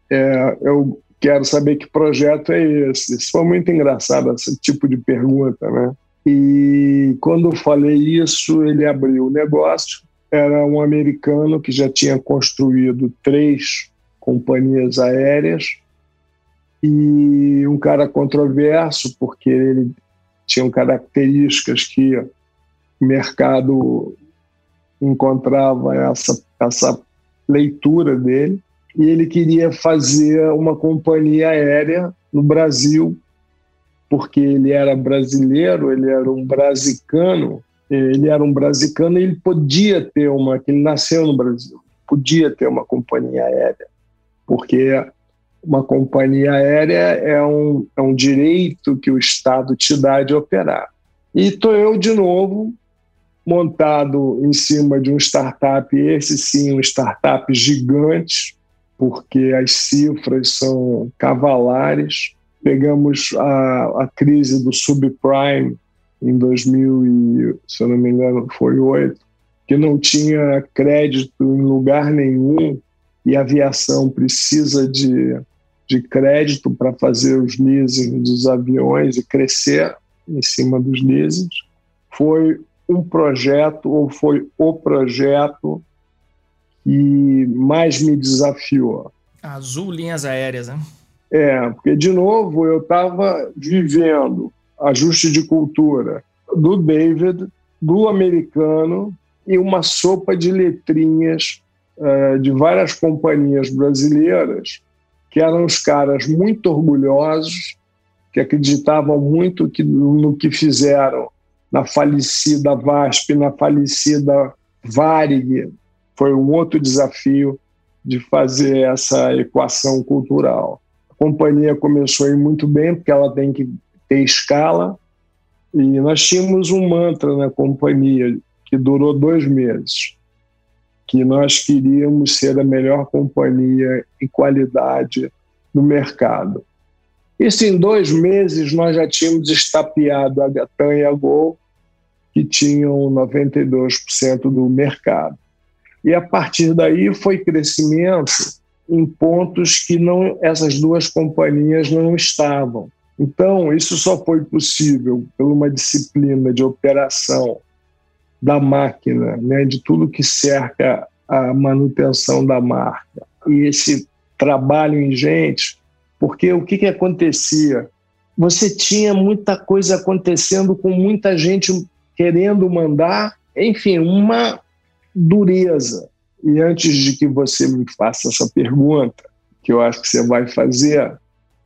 é, eu quero saber que projeto é esse. Isso foi muito engraçado, esse tipo de pergunta, né? E quando eu falei isso, ele abriu o negócio. Era um americano que já tinha construído três companhias aéreas e um cara controverso, porque ele tinha características que o mercado encontrava essa, essa leitura dele e ele queria fazer uma companhia aérea no Brasil, porque ele era brasileiro, ele era um brasicano, ele era um brasicano e ele podia ter uma, ele nasceu no Brasil, podia ter uma companhia aérea, porque uma companhia aérea é um, é um direito que o Estado te dá de operar. E estou eu, de novo, montado em cima de um startup, esse sim, um startup gigante, porque as cifras são cavalares. Pegamos a, a crise do subprime em 2000 e, se eu não me engano, foi que não tinha crédito em lugar nenhum e a aviação precisa de, de crédito para fazer os leasing dos aviões e crescer em cima dos leasings. Foi um projeto, ou foi o projeto que mais me desafiou. Azul Linhas Aéreas, né? É, porque, de novo, eu estava vivendo ajuste de cultura do David, do americano e uma sopa de letrinhas uh, de várias companhias brasileiras que eram os caras muito orgulhosos, que acreditavam muito que, no que fizeram na falecida VASP, na falecida Varig, foi um outro desafio de fazer essa equação cultural. A companhia começou a ir muito bem, porque ela tem que ter escala. E nós tínhamos um mantra na companhia que durou dois meses, que nós queríamos ser a melhor companhia em qualidade no mercado. Isso em dois meses nós já tínhamos estapeado a Gatan e a Gol, que tinham 92% do mercado. E a partir daí foi crescimento em pontos que não essas duas companhias não estavam. Então, isso só foi possível por uma disciplina de operação da máquina, né, de tudo que cerca a manutenção da marca. E esse trabalho ingente, porque o que, que acontecia? Você tinha muita coisa acontecendo com muita gente querendo mandar, enfim, uma dureza. E antes de que você me faça essa pergunta, que eu acho que você vai fazer,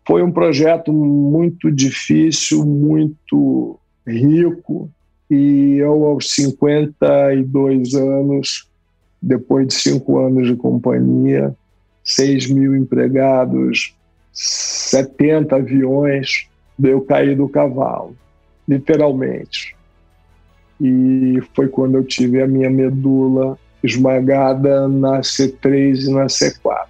foi um projeto muito difícil, muito rico, e eu, aos 52 anos, depois de cinco anos de companhia, 6 mil empregados, 70 aviões, eu caí do cavalo, literalmente. E foi quando eu tive a minha medula esmagada na C3 e na C4.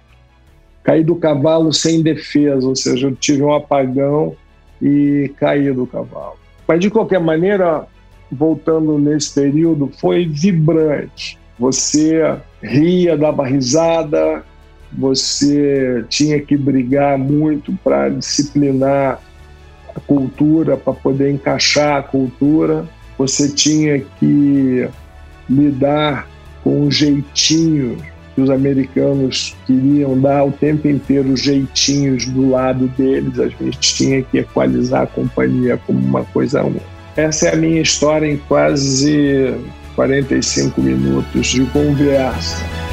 Caí do cavalo sem defesa, ou seja, eu tive um apagão e caí do cavalo. Mas, de qualquer maneira, voltando nesse período, foi vibrante. Você ria, dava risada, você tinha que brigar muito para disciplinar a cultura, para poder encaixar a cultura, você tinha que lidar com um jeitinho que os americanos queriam dar o tempo inteiro jeitinhos do lado deles, a gente tinha que equalizar a companhia como uma coisa única. Essa é a minha história em quase 45 minutos de conversa.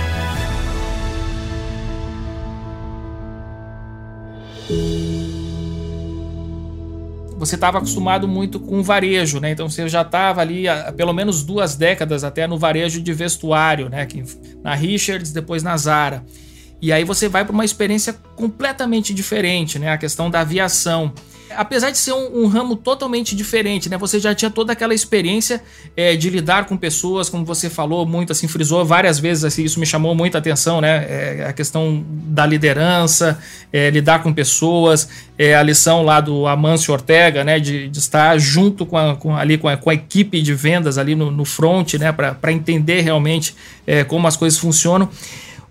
Você estava acostumado muito com varejo, né? Então você já estava ali há pelo menos duas décadas até no varejo de vestuário, né? Na Richards, depois na Zara. E aí você vai para uma experiência completamente diferente, né? A questão da aviação apesar de ser um, um, ramo totalmente diferente, né? Você já tinha toda aquela experiência é, de lidar com pessoas, como você falou muito, assim, frisou várias vezes, assim, isso me chamou muita atenção, né? É, a questão da liderança, é, lidar com pessoas, é, a lição lá do Amâncio Ortega, né? De, de estar junto com a, com, ali com a, com a, equipe de vendas ali no, no front, né? Para entender realmente é, como as coisas funcionam.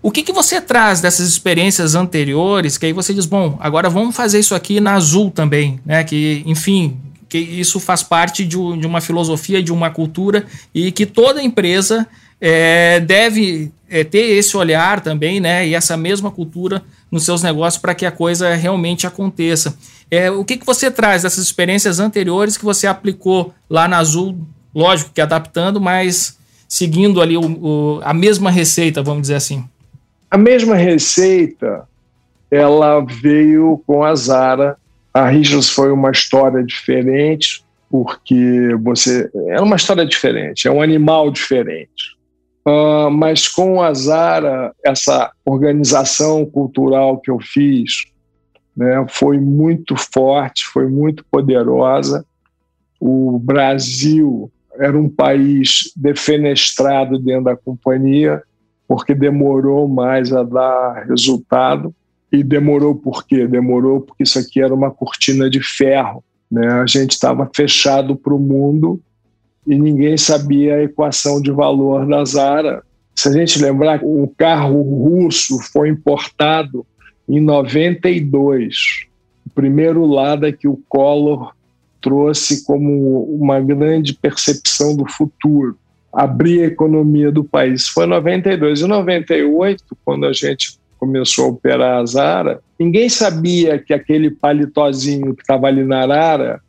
O que, que você traz dessas experiências anteriores, que aí você diz, bom, agora vamos fazer isso aqui na Azul também, né? Que, enfim, que isso faz parte de, uma filosofia, de uma cultura e que toda empresa é, deve é, ter esse olhar também, né? E essa mesma cultura nos seus negócios para que a coisa realmente aconteça. É, o que, que você traz dessas experiências anteriores que você aplicou lá na Azul, lógico que adaptando, mas seguindo ali o, o, a mesma receita, vamos dizer assim? A mesma receita ela veio com a Zara. A Richards foi uma história diferente, porque você. É uma história diferente, é um animal diferente. Uh, mas com a Zara, essa organização cultural que eu fiz né, foi muito forte, foi muito poderosa. O Brasil era um país defenestrado dentro da companhia, porque demorou mais a dar resultado. E demorou por quê? Demorou porque isso aqui era uma cortina de ferro. Né? A gente estava fechado para o mundo e ninguém sabia a equação de valor da Zara. Se a gente lembrar, o carro russo foi importado em 92. O primeiro Lada que o Collor trouxe como uma grande percepção do futuro abrir a economia do país. Foi em 92. Em 98, quando a gente começou a operar a Zara, ninguém sabia que aquele paletózinho que estava ali na Arara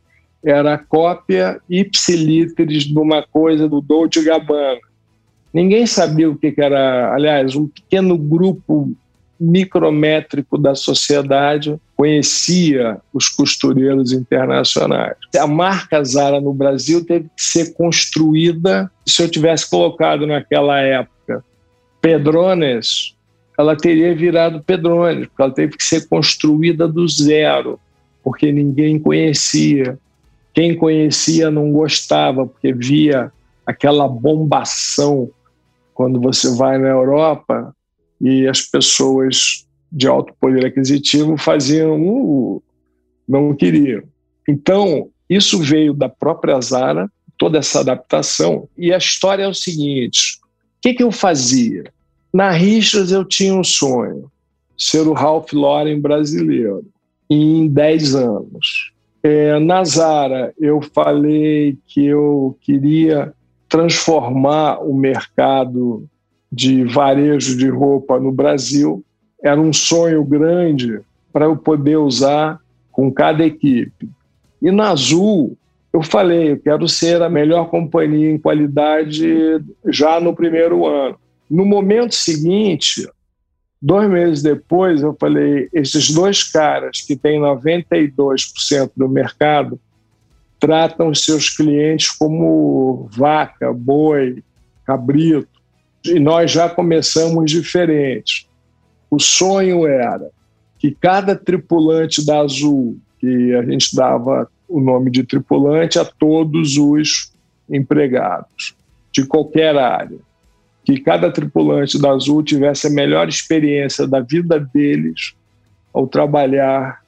era cópia ipsiliteris de uma coisa do Dolce Gabbana. Ninguém sabia o que era, aliás, um pequeno grupo micrométrico da sociedade conhecia os costureiros internacionais. A marca Zara no Brasil teve que ser construída. Se eu tivesse colocado naquela época Pedrones, ela teria virado Pedrones, porque ela teve que ser construída do zero, porque ninguém conhecia. Quem conhecia não gostava, porque via aquela bombação quando você vai na Europa e as pessoas de alto poder aquisitivo faziam, uh, não queriam. Então, isso veio da própria Zara, toda essa adaptação. E a história é o seguinte: o que, que eu fazia? Na Richards eu tinha um sonho, ser o Ralph Lauren brasileiro, em 10 anos. É, na Zara eu falei que eu queria transformar o mercado de varejo de roupa no Brasil. Era um sonho grande para eu poder usar com cada equipe. E na Azul, eu falei, eu quero ser a melhor companhia em qualidade já no primeiro ano. No momento seguinte, dois meses depois, eu falei, esses dois caras que têm 92% do mercado tratam seus clientes como vaca, boi, cabrito. E nós já começamos diferente. O sonho era que cada tripulante da Azul, que a gente dava o nome de tripulante a todos os empregados de qualquer área, que cada tripulante da Azul tivesse a melhor experiência da vida deles ao trabalhar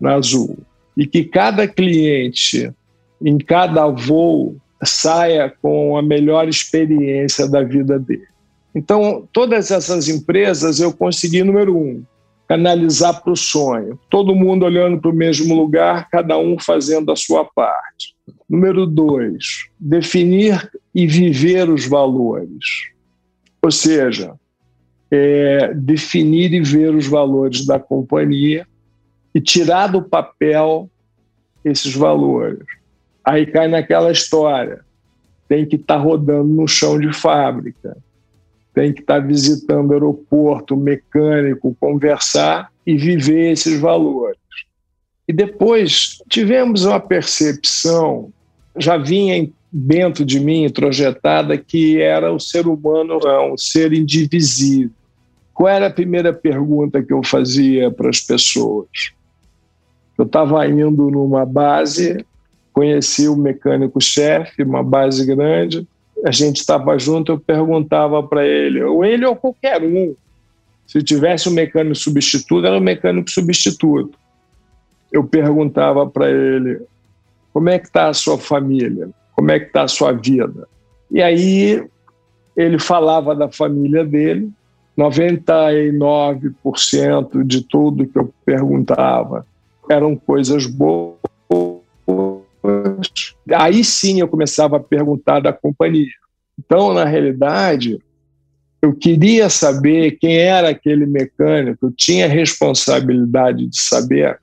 na Azul e que cada cliente em cada voo saia com a melhor experiência da vida dele. Então, todas essas empresas eu consegui, número um, canalizar para o sonho. Todo mundo olhando para o mesmo lugar, cada um fazendo a sua parte. Número dois, definir e viver os valores. Ou seja, é, definir e ver os valores da companhia e tirar do papel esses valores. Aí cai naquela história. Tem que estar tá rodando no chão de fábrica, tem que estar visitando aeroporto, mecânico, conversar e viver esses valores. E depois tivemos uma percepção, já vinha dentro de mim projetada, que era o ser humano não, o ser indivisível. Qual era a primeira pergunta que eu fazia para as pessoas? Eu estava indo numa base conheci o mecânico-chefe, uma base grande, a gente estava junto, eu perguntava para ele, ou ele ou qualquer um, se tivesse um mecânico substituto, era um mecânico substituto. Eu perguntava para ele, como é que está a sua família? Como é que está a sua vida? E aí ele falava da família dele, 99% de tudo que eu perguntava eram coisas boas, Aí sim eu começava a perguntar da companhia. Então, na realidade, eu queria saber quem era aquele mecânico, eu tinha responsabilidade de saber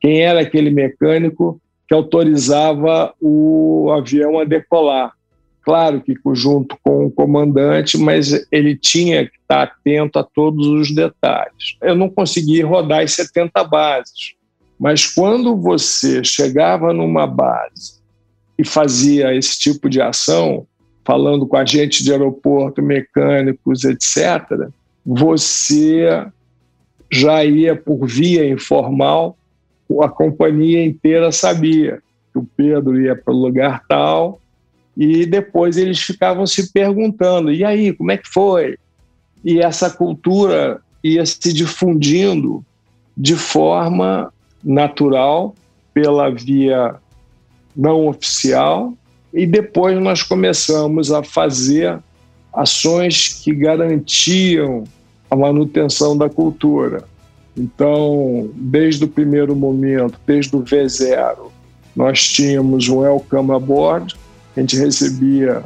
quem era aquele mecânico que autorizava o avião a decolar. Claro que junto com o comandante, mas ele tinha que estar atento a todos os detalhes. Eu não consegui rodar as 70 bases. Mas quando você chegava numa base e fazia esse tipo de ação, falando com agentes de aeroporto, mecânicos, etc., você já ia por via informal, a companhia inteira sabia que o Pedro ia para o lugar tal, e depois eles ficavam se perguntando: e aí, como é que foi? E essa cultura ia se difundindo de forma natural pela via não oficial e depois nós começamos a fazer ações que garantiam a manutenção da cultura. Então, desde o primeiro momento, desde o V0, nós tínhamos um welcome aboard, a gente recebia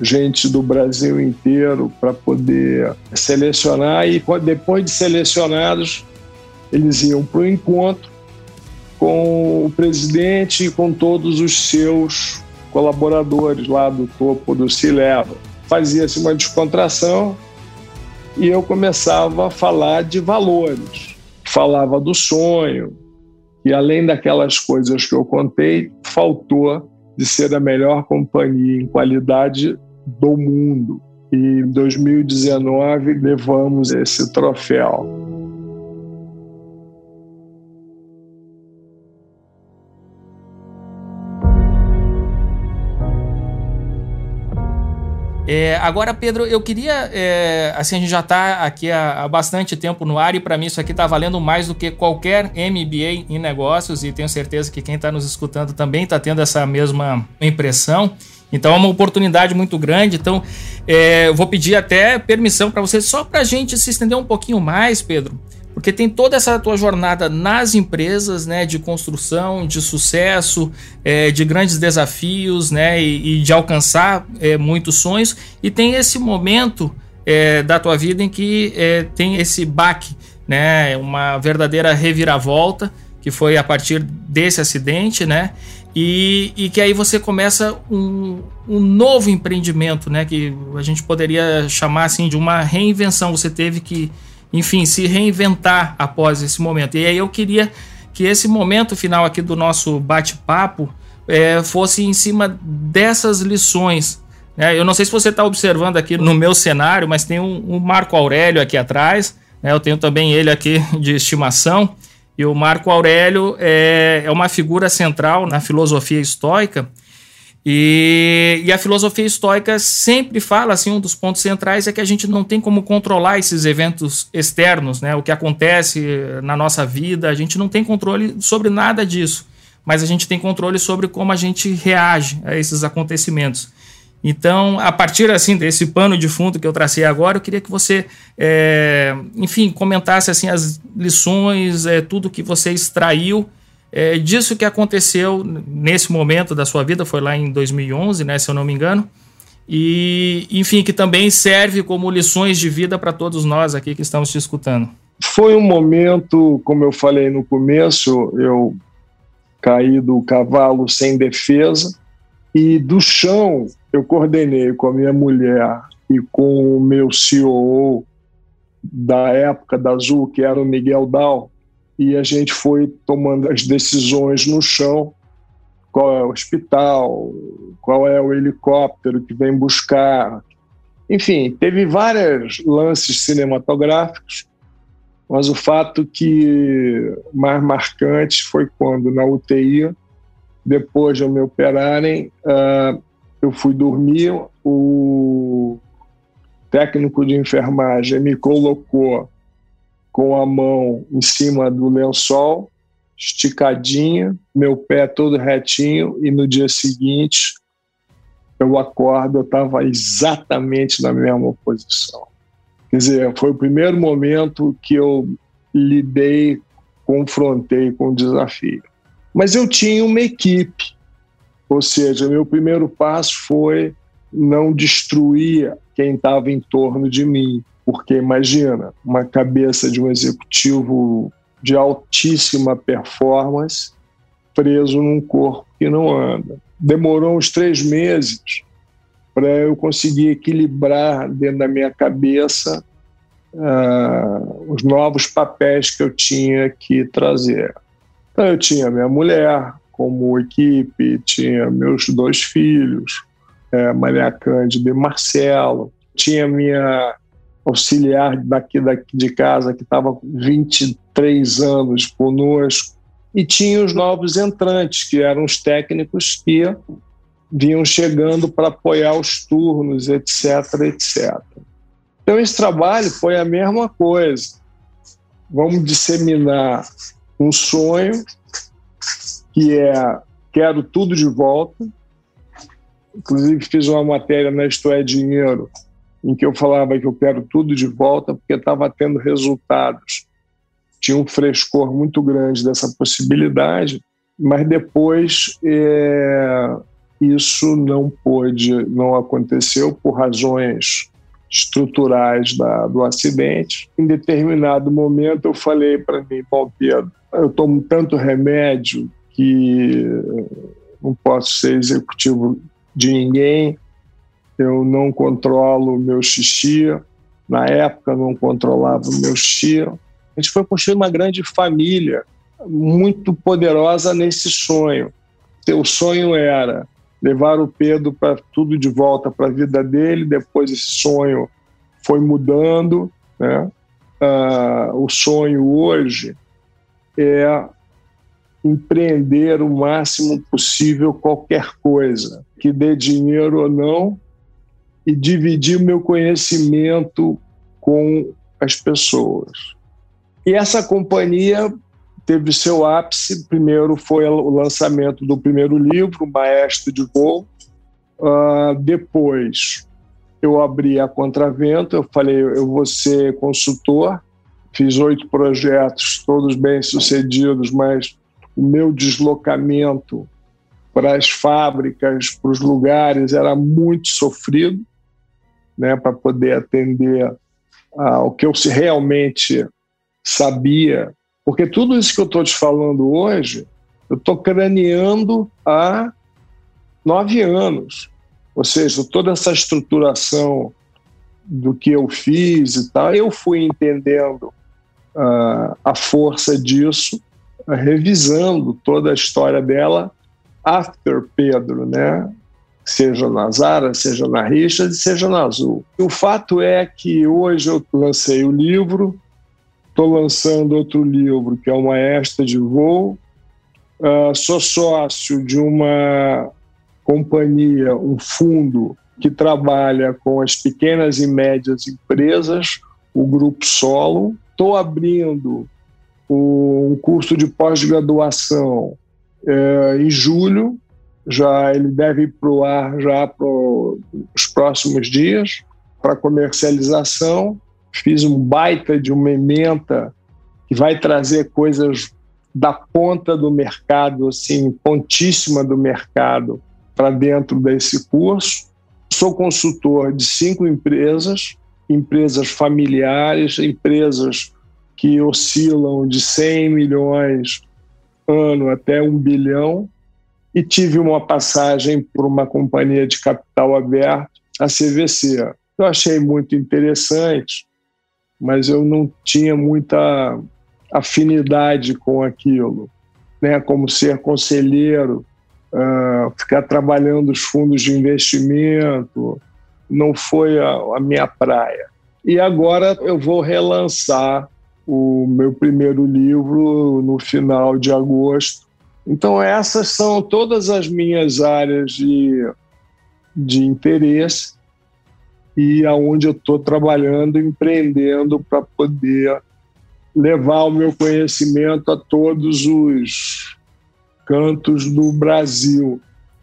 gente do Brasil inteiro para poder selecionar e depois de selecionados, eles iam para o encontro com o presidente e com todos os seus colaboradores lá do topo do Cileva. Fazia-se uma descontração e eu começava a falar de valores. Falava do sonho, e além daquelas coisas que eu contei, faltou de ser a melhor companhia em qualidade do mundo. E em 2019 levamos esse troféu. É, agora, Pedro, eu queria. É, assim, a gente já está aqui há, há, bastante tempo no ar e para mim isso aqui está valendo mais do que qualquer MBA em negócios e tenho certeza que quem está nos escutando também está tendo essa mesma impressão. Então é uma oportunidade muito grande. Então, é, eu vou pedir até permissão para você, só para a gente se estender um pouquinho mais, Pedro. Porque tem toda essa tua jornada nas empresas, né, de construção, de sucesso, é, de grandes desafios, né, e, e de alcançar é, muitos sonhos, e tem esse momento é, da tua vida em que é, tem esse baque, né, uma verdadeira reviravolta, que foi a partir desse acidente, né, e, e que aí você começa um, um novo empreendimento, né, que a gente poderia chamar assim de uma reinvenção. Você teve que enfim, se reinventar após esse momento. E aí eu queria que esse momento final aqui do nosso bate-papo é, fosse em cima dessas lições. Né? Eu não sei se você está observando aqui no meu cenário, mas tem um, um Marco Aurélio aqui atrás. Né? Eu tenho também ele aqui de estimação. E o Marco Aurélio é, é uma figura central na filosofia estoica e, e, a filosofia estoica sempre fala, assim, um dos pontos centrais é que a gente não tem como controlar esses eventos externos, né? O que acontece na nossa vida, a gente não tem controle sobre nada disso, mas a gente tem controle sobre como a gente reage a esses acontecimentos. Então, a partir assim desse pano de fundo que eu tracei agora, eu queria que você, é, enfim, comentasse assim as lições, é, tudo que você extraiu é, disso que aconteceu nesse momento da sua vida, foi lá em 2011, né, se eu não me engano, e enfim, que também serve como lições de vida para todos nós aqui que estamos te escutando. Foi um momento, como eu falei no começo, eu caí do cavalo sem defesa e do chão eu coordenei com a minha mulher e com o meu CEO da época da Azul, que era o Miguel Dal, e a gente foi tomando as decisões no chão qual é o hospital, qual é o helicóptero que vem buscar. Enfim, teve vários lances cinematográficos, mas o fato que mais marcante foi quando na UTI, depois de me operarem, uh, eu fui dormir, o técnico de enfermagem me colocou com a mão em cima do lençol, esticadinha, meu pé todo retinho, e no dia seguinte eu acordo, eu estava exatamente na mesma posição. Quer dizer, foi o primeiro momento que eu lidei, confrontei com o desafio. Mas eu tinha uma equipe, ou seja, meu primeiro passo foi não destruir quem estava em torno de mim. Porque imagina, uma cabeça de um executivo de altíssima performance preso num corpo que não anda. Demorou uns três meses para eu conseguir equilibrar dentro da minha cabeça uh, os novos papéis que eu tinha que trazer. Então, eu tinha minha mulher como equipe, tinha meus dois filhos, é, Maria Cândida e Marcelo, tinha minha auxiliar daqui, daqui de casa que estava 23 anos conosco, e tinha os novos entrantes, que eram os técnicos que vinham chegando para apoiar os turnos, etc, etc. Então esse trabalho foi a mesma coisa. Vamos disseminar um sonho que é quero tudo de volta. Inclusive fiz uma matéria na Isto é Dinheiro em que eu falava que eu quero tudo de volta porque estava tendo resultados. Tinha um frescor muito grande dessa possibilidade, mas depois é, isso não pôde, não aconteceu por razões estruturais da, do acidente. Em determinado momento eu falei para mim, bom Pedro, eu tomo tanto remédio que não posso ser executivo de ninguém, eu não controlo o meu xixi, na época não controlava o meu xixi. A gente foi construir uma grande família, muito poderosa nesse sonho. Seu sonho era levar o Pedro para tudo de volta para a vida dele, depois esse sonho foi mudando. Né? Uh, o sonho hoje é empreender o máximo possível qualquer coisa, que dê dinheiro ou não, e dividir o meu conhecimento com as pessoas. E essa companhia teve seu ápice. Primeiro foi o lançamento do primeiro livro, Maestro de Voo. Uh, depois eu abri a Contravento, eu falei, eu vou ser consultor. Fiz oito projetos, todos bem sucedidos, mas o meu deslocamento para as fábricas, para os lugares, era muito sofrido, né, para poder atender ao que eu realmente sabia. Porque tudo isso que eu estou te falando hoje, eu estou craneando há nove anos. Ou seja, toda essa estruturação do que eu fiz e tal, eu fui entendendo a força disso, revisando toda a história dela after Pedro, né? Seja na Zara, seja na Richard, seja na Azul. o fato é que hoje eu lancei o livro, estou lançando outro livro que é uma Maestra de Voo, uh, sou sócio de uma companhia, um fundo que trabalha com as pequenas e médias empresas, o Grupo Solo. Estou abrindo um curso de pós-graduação é, em julho, já ele deve ir para o ar já para os próximos dias para comercialização. Fiz um baita de uma ementa que vai trazer coisas da ponta do mercado, assim, pontíssima do mercado, para dentro desse curso. Sou consultor de cinco empresas, empresas familiares, empresas que oscilam de 100 milhões ano até um bilhão e tive uma passagem por uma companhia de capital aberto, a CVC. Eu achei muito interessante, mas eu não tinha muita afinidade com aquilo, né? Como ser conselheiro, uh, ficar trabalhando os fundos de investimento, não foi a, a minha praia. E agora eu vou relançar o meu primeiro livro no final de agosto. Então, essas são todas as minhas áreas de, de interesse e aonde eu estou trabalhando, empreendendo para poder levar o meu conhecimento a todos os cantos do Brasil.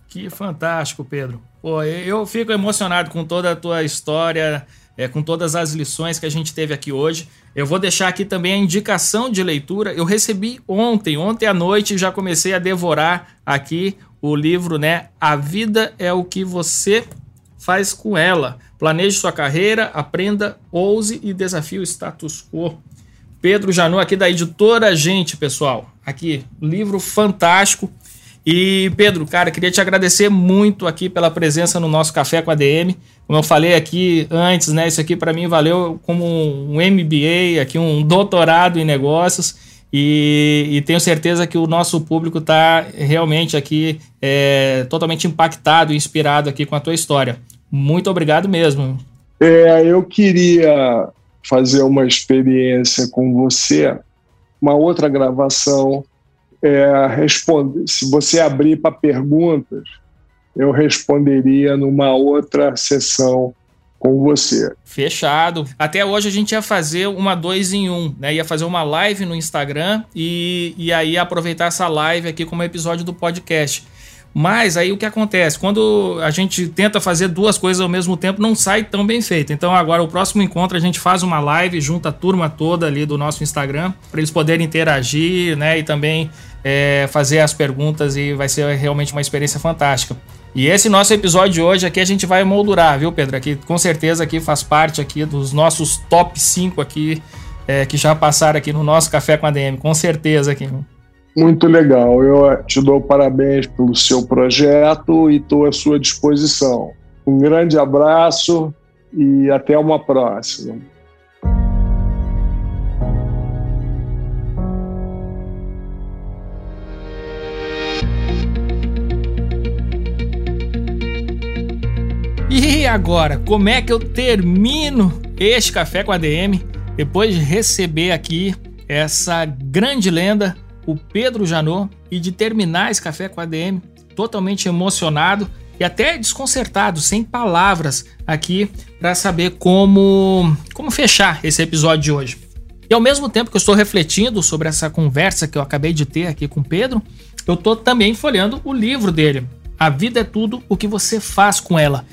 Que fantástico, Pedro. Pô, eu fico emocionado com toda a tua história, é, com todas as lições que a gente teve aqui hoje. Eu vou deixar aqui também a indicação de leitura. Eu recebi ontem, ontem à noite, já comecei a devorar aqui o livro, né? A vida é o que você faz com ela. Planeje sua carreira, aprenda, ouse e desafie o status quo. Pedro Janu, aqui da editora Gente, pessoal. Aqui, livro fantástico. E Pedro, cara, queria te agradecer muito aqui pela presença no nosso Café com a DM. Como eu falei aqui antes, né, isso aqui para mim valeu como um MBA, aqui um doutorado em negócios. E, e tenho certeza que o nosso público está realmente aqui é, totalmente impactado e inspirado aqui com a tua história. Muito obrigado mesmo. É, eu queria fazer uma experiência com você, uma outra gravação é, responde, se você abrir para perguntas, eu responderia numa outra sessão com você. Fechado. Até hoje a gente ia fazer uma dois em um, né? Ia fazer uma live no Instagram e, e aí aproveitar essa live aqui como episódio do podcast. Mas aí o que acontece? Quando a gente tenta fazer duas coisas ao mesmo tempo, não sai tão bem feito. Então agora o próximo encontro a gente faz uma live, junta a turma toda ali do nosso Instagram, para eles poderem interagir, né? E também é, fazer as perguntas e vai ser realmente uma experiência fantástica. E esse nosso episódio de hoje aqui a gente vai moldurar, viu, Pedro? Aqui com certeza aqui faz parte aqui dos nossos top 5 aqui é, que já passaram aqui no nosso Café com a DM, com certeza aqui. Muito legal. Eu te dou parabéns pelo seu projeto e estou à sua disposição. Um grande abraço e até uma próxima. E agora, como é que eu termino este café com a DM depois de receber aqui essa grande lenda o Pedro Janot e de terminar esse café com a DM totalmente emocionado. e até desconcertado, sem palavras aqui para saber como como fechar esse episódio de hoje. E ao mesmo tempo que eu estou refletindo sobre essa conversa que eu acabei de ter aqui com o Pedro, eu estou também folheando o livro dele, A Vida é Tudo o que você faz com ela.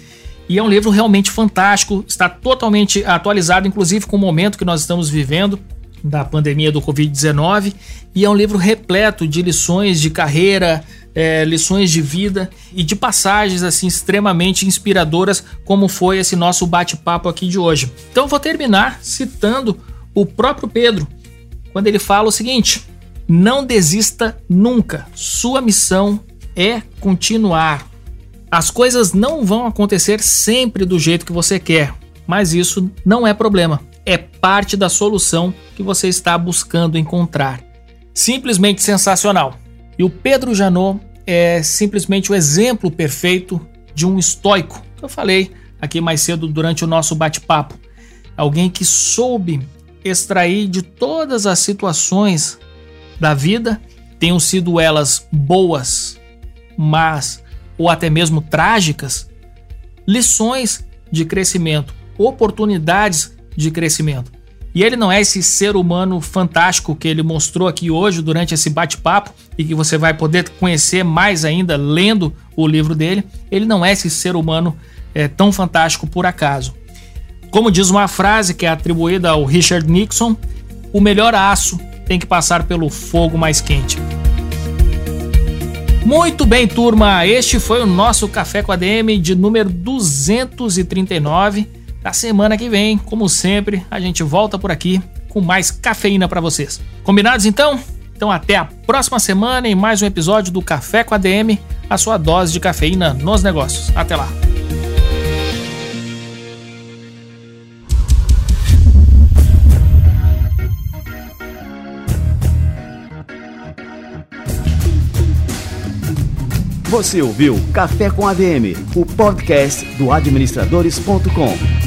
E é um livro realmente fantástico, está totalmente atualizado, inclusive com o momento que nós estamos vivendo da pandemia do Covid-19, e é um livro repleto de lições de carreira, é, lições de vida e de passagens assim extremamente inspiradoras, como foi esse nosso bate-papo aqui de hoje. Então vou terminar citando o próprio Pedro, quando ele fala o seguinte: não desista nunca. Sua missão é continuar. As coisas não vão acontecer sempre do jeito que você quer, mas isso não é problema. É parte da solução que você está buscando encontrar. Simplesmente sensacional. E o Pedro Janot é simplesmente o exemplo perfeito de um estoico, que eu falei aqui mais cedo durante o nosso bate-papo. Alguém que soube extrair de todas as situações da vida, tenham sido elas boas, más ou até mesmo trágicas, lições de crescimento, oportunidades de crescimento. E ele não é esse ser humano fantástico que ele mostrou aqui hoje durante esse bate-papo e que você vai poder conhecer mais ainda lendo o livro dele. Ele não é esse ser humano é, tão fantástico por acaso. Como diz uma frase que é atribuída ao Richard Nixon, o melhor aço tem que passar pelo fogo mais quente. Muito bem, turma, este foi o nosso Café com a DM de número 239. Da semana que vem, como sempre, a gente volta por aqui com mais cafeína para vocês. Combinados então? Então até a próxima semana em mais um episódio do Café com a DM, a sua dose de cafeína nos negócios. Até lá. Você ouviu Café com ADM, o podcast do administradores.com.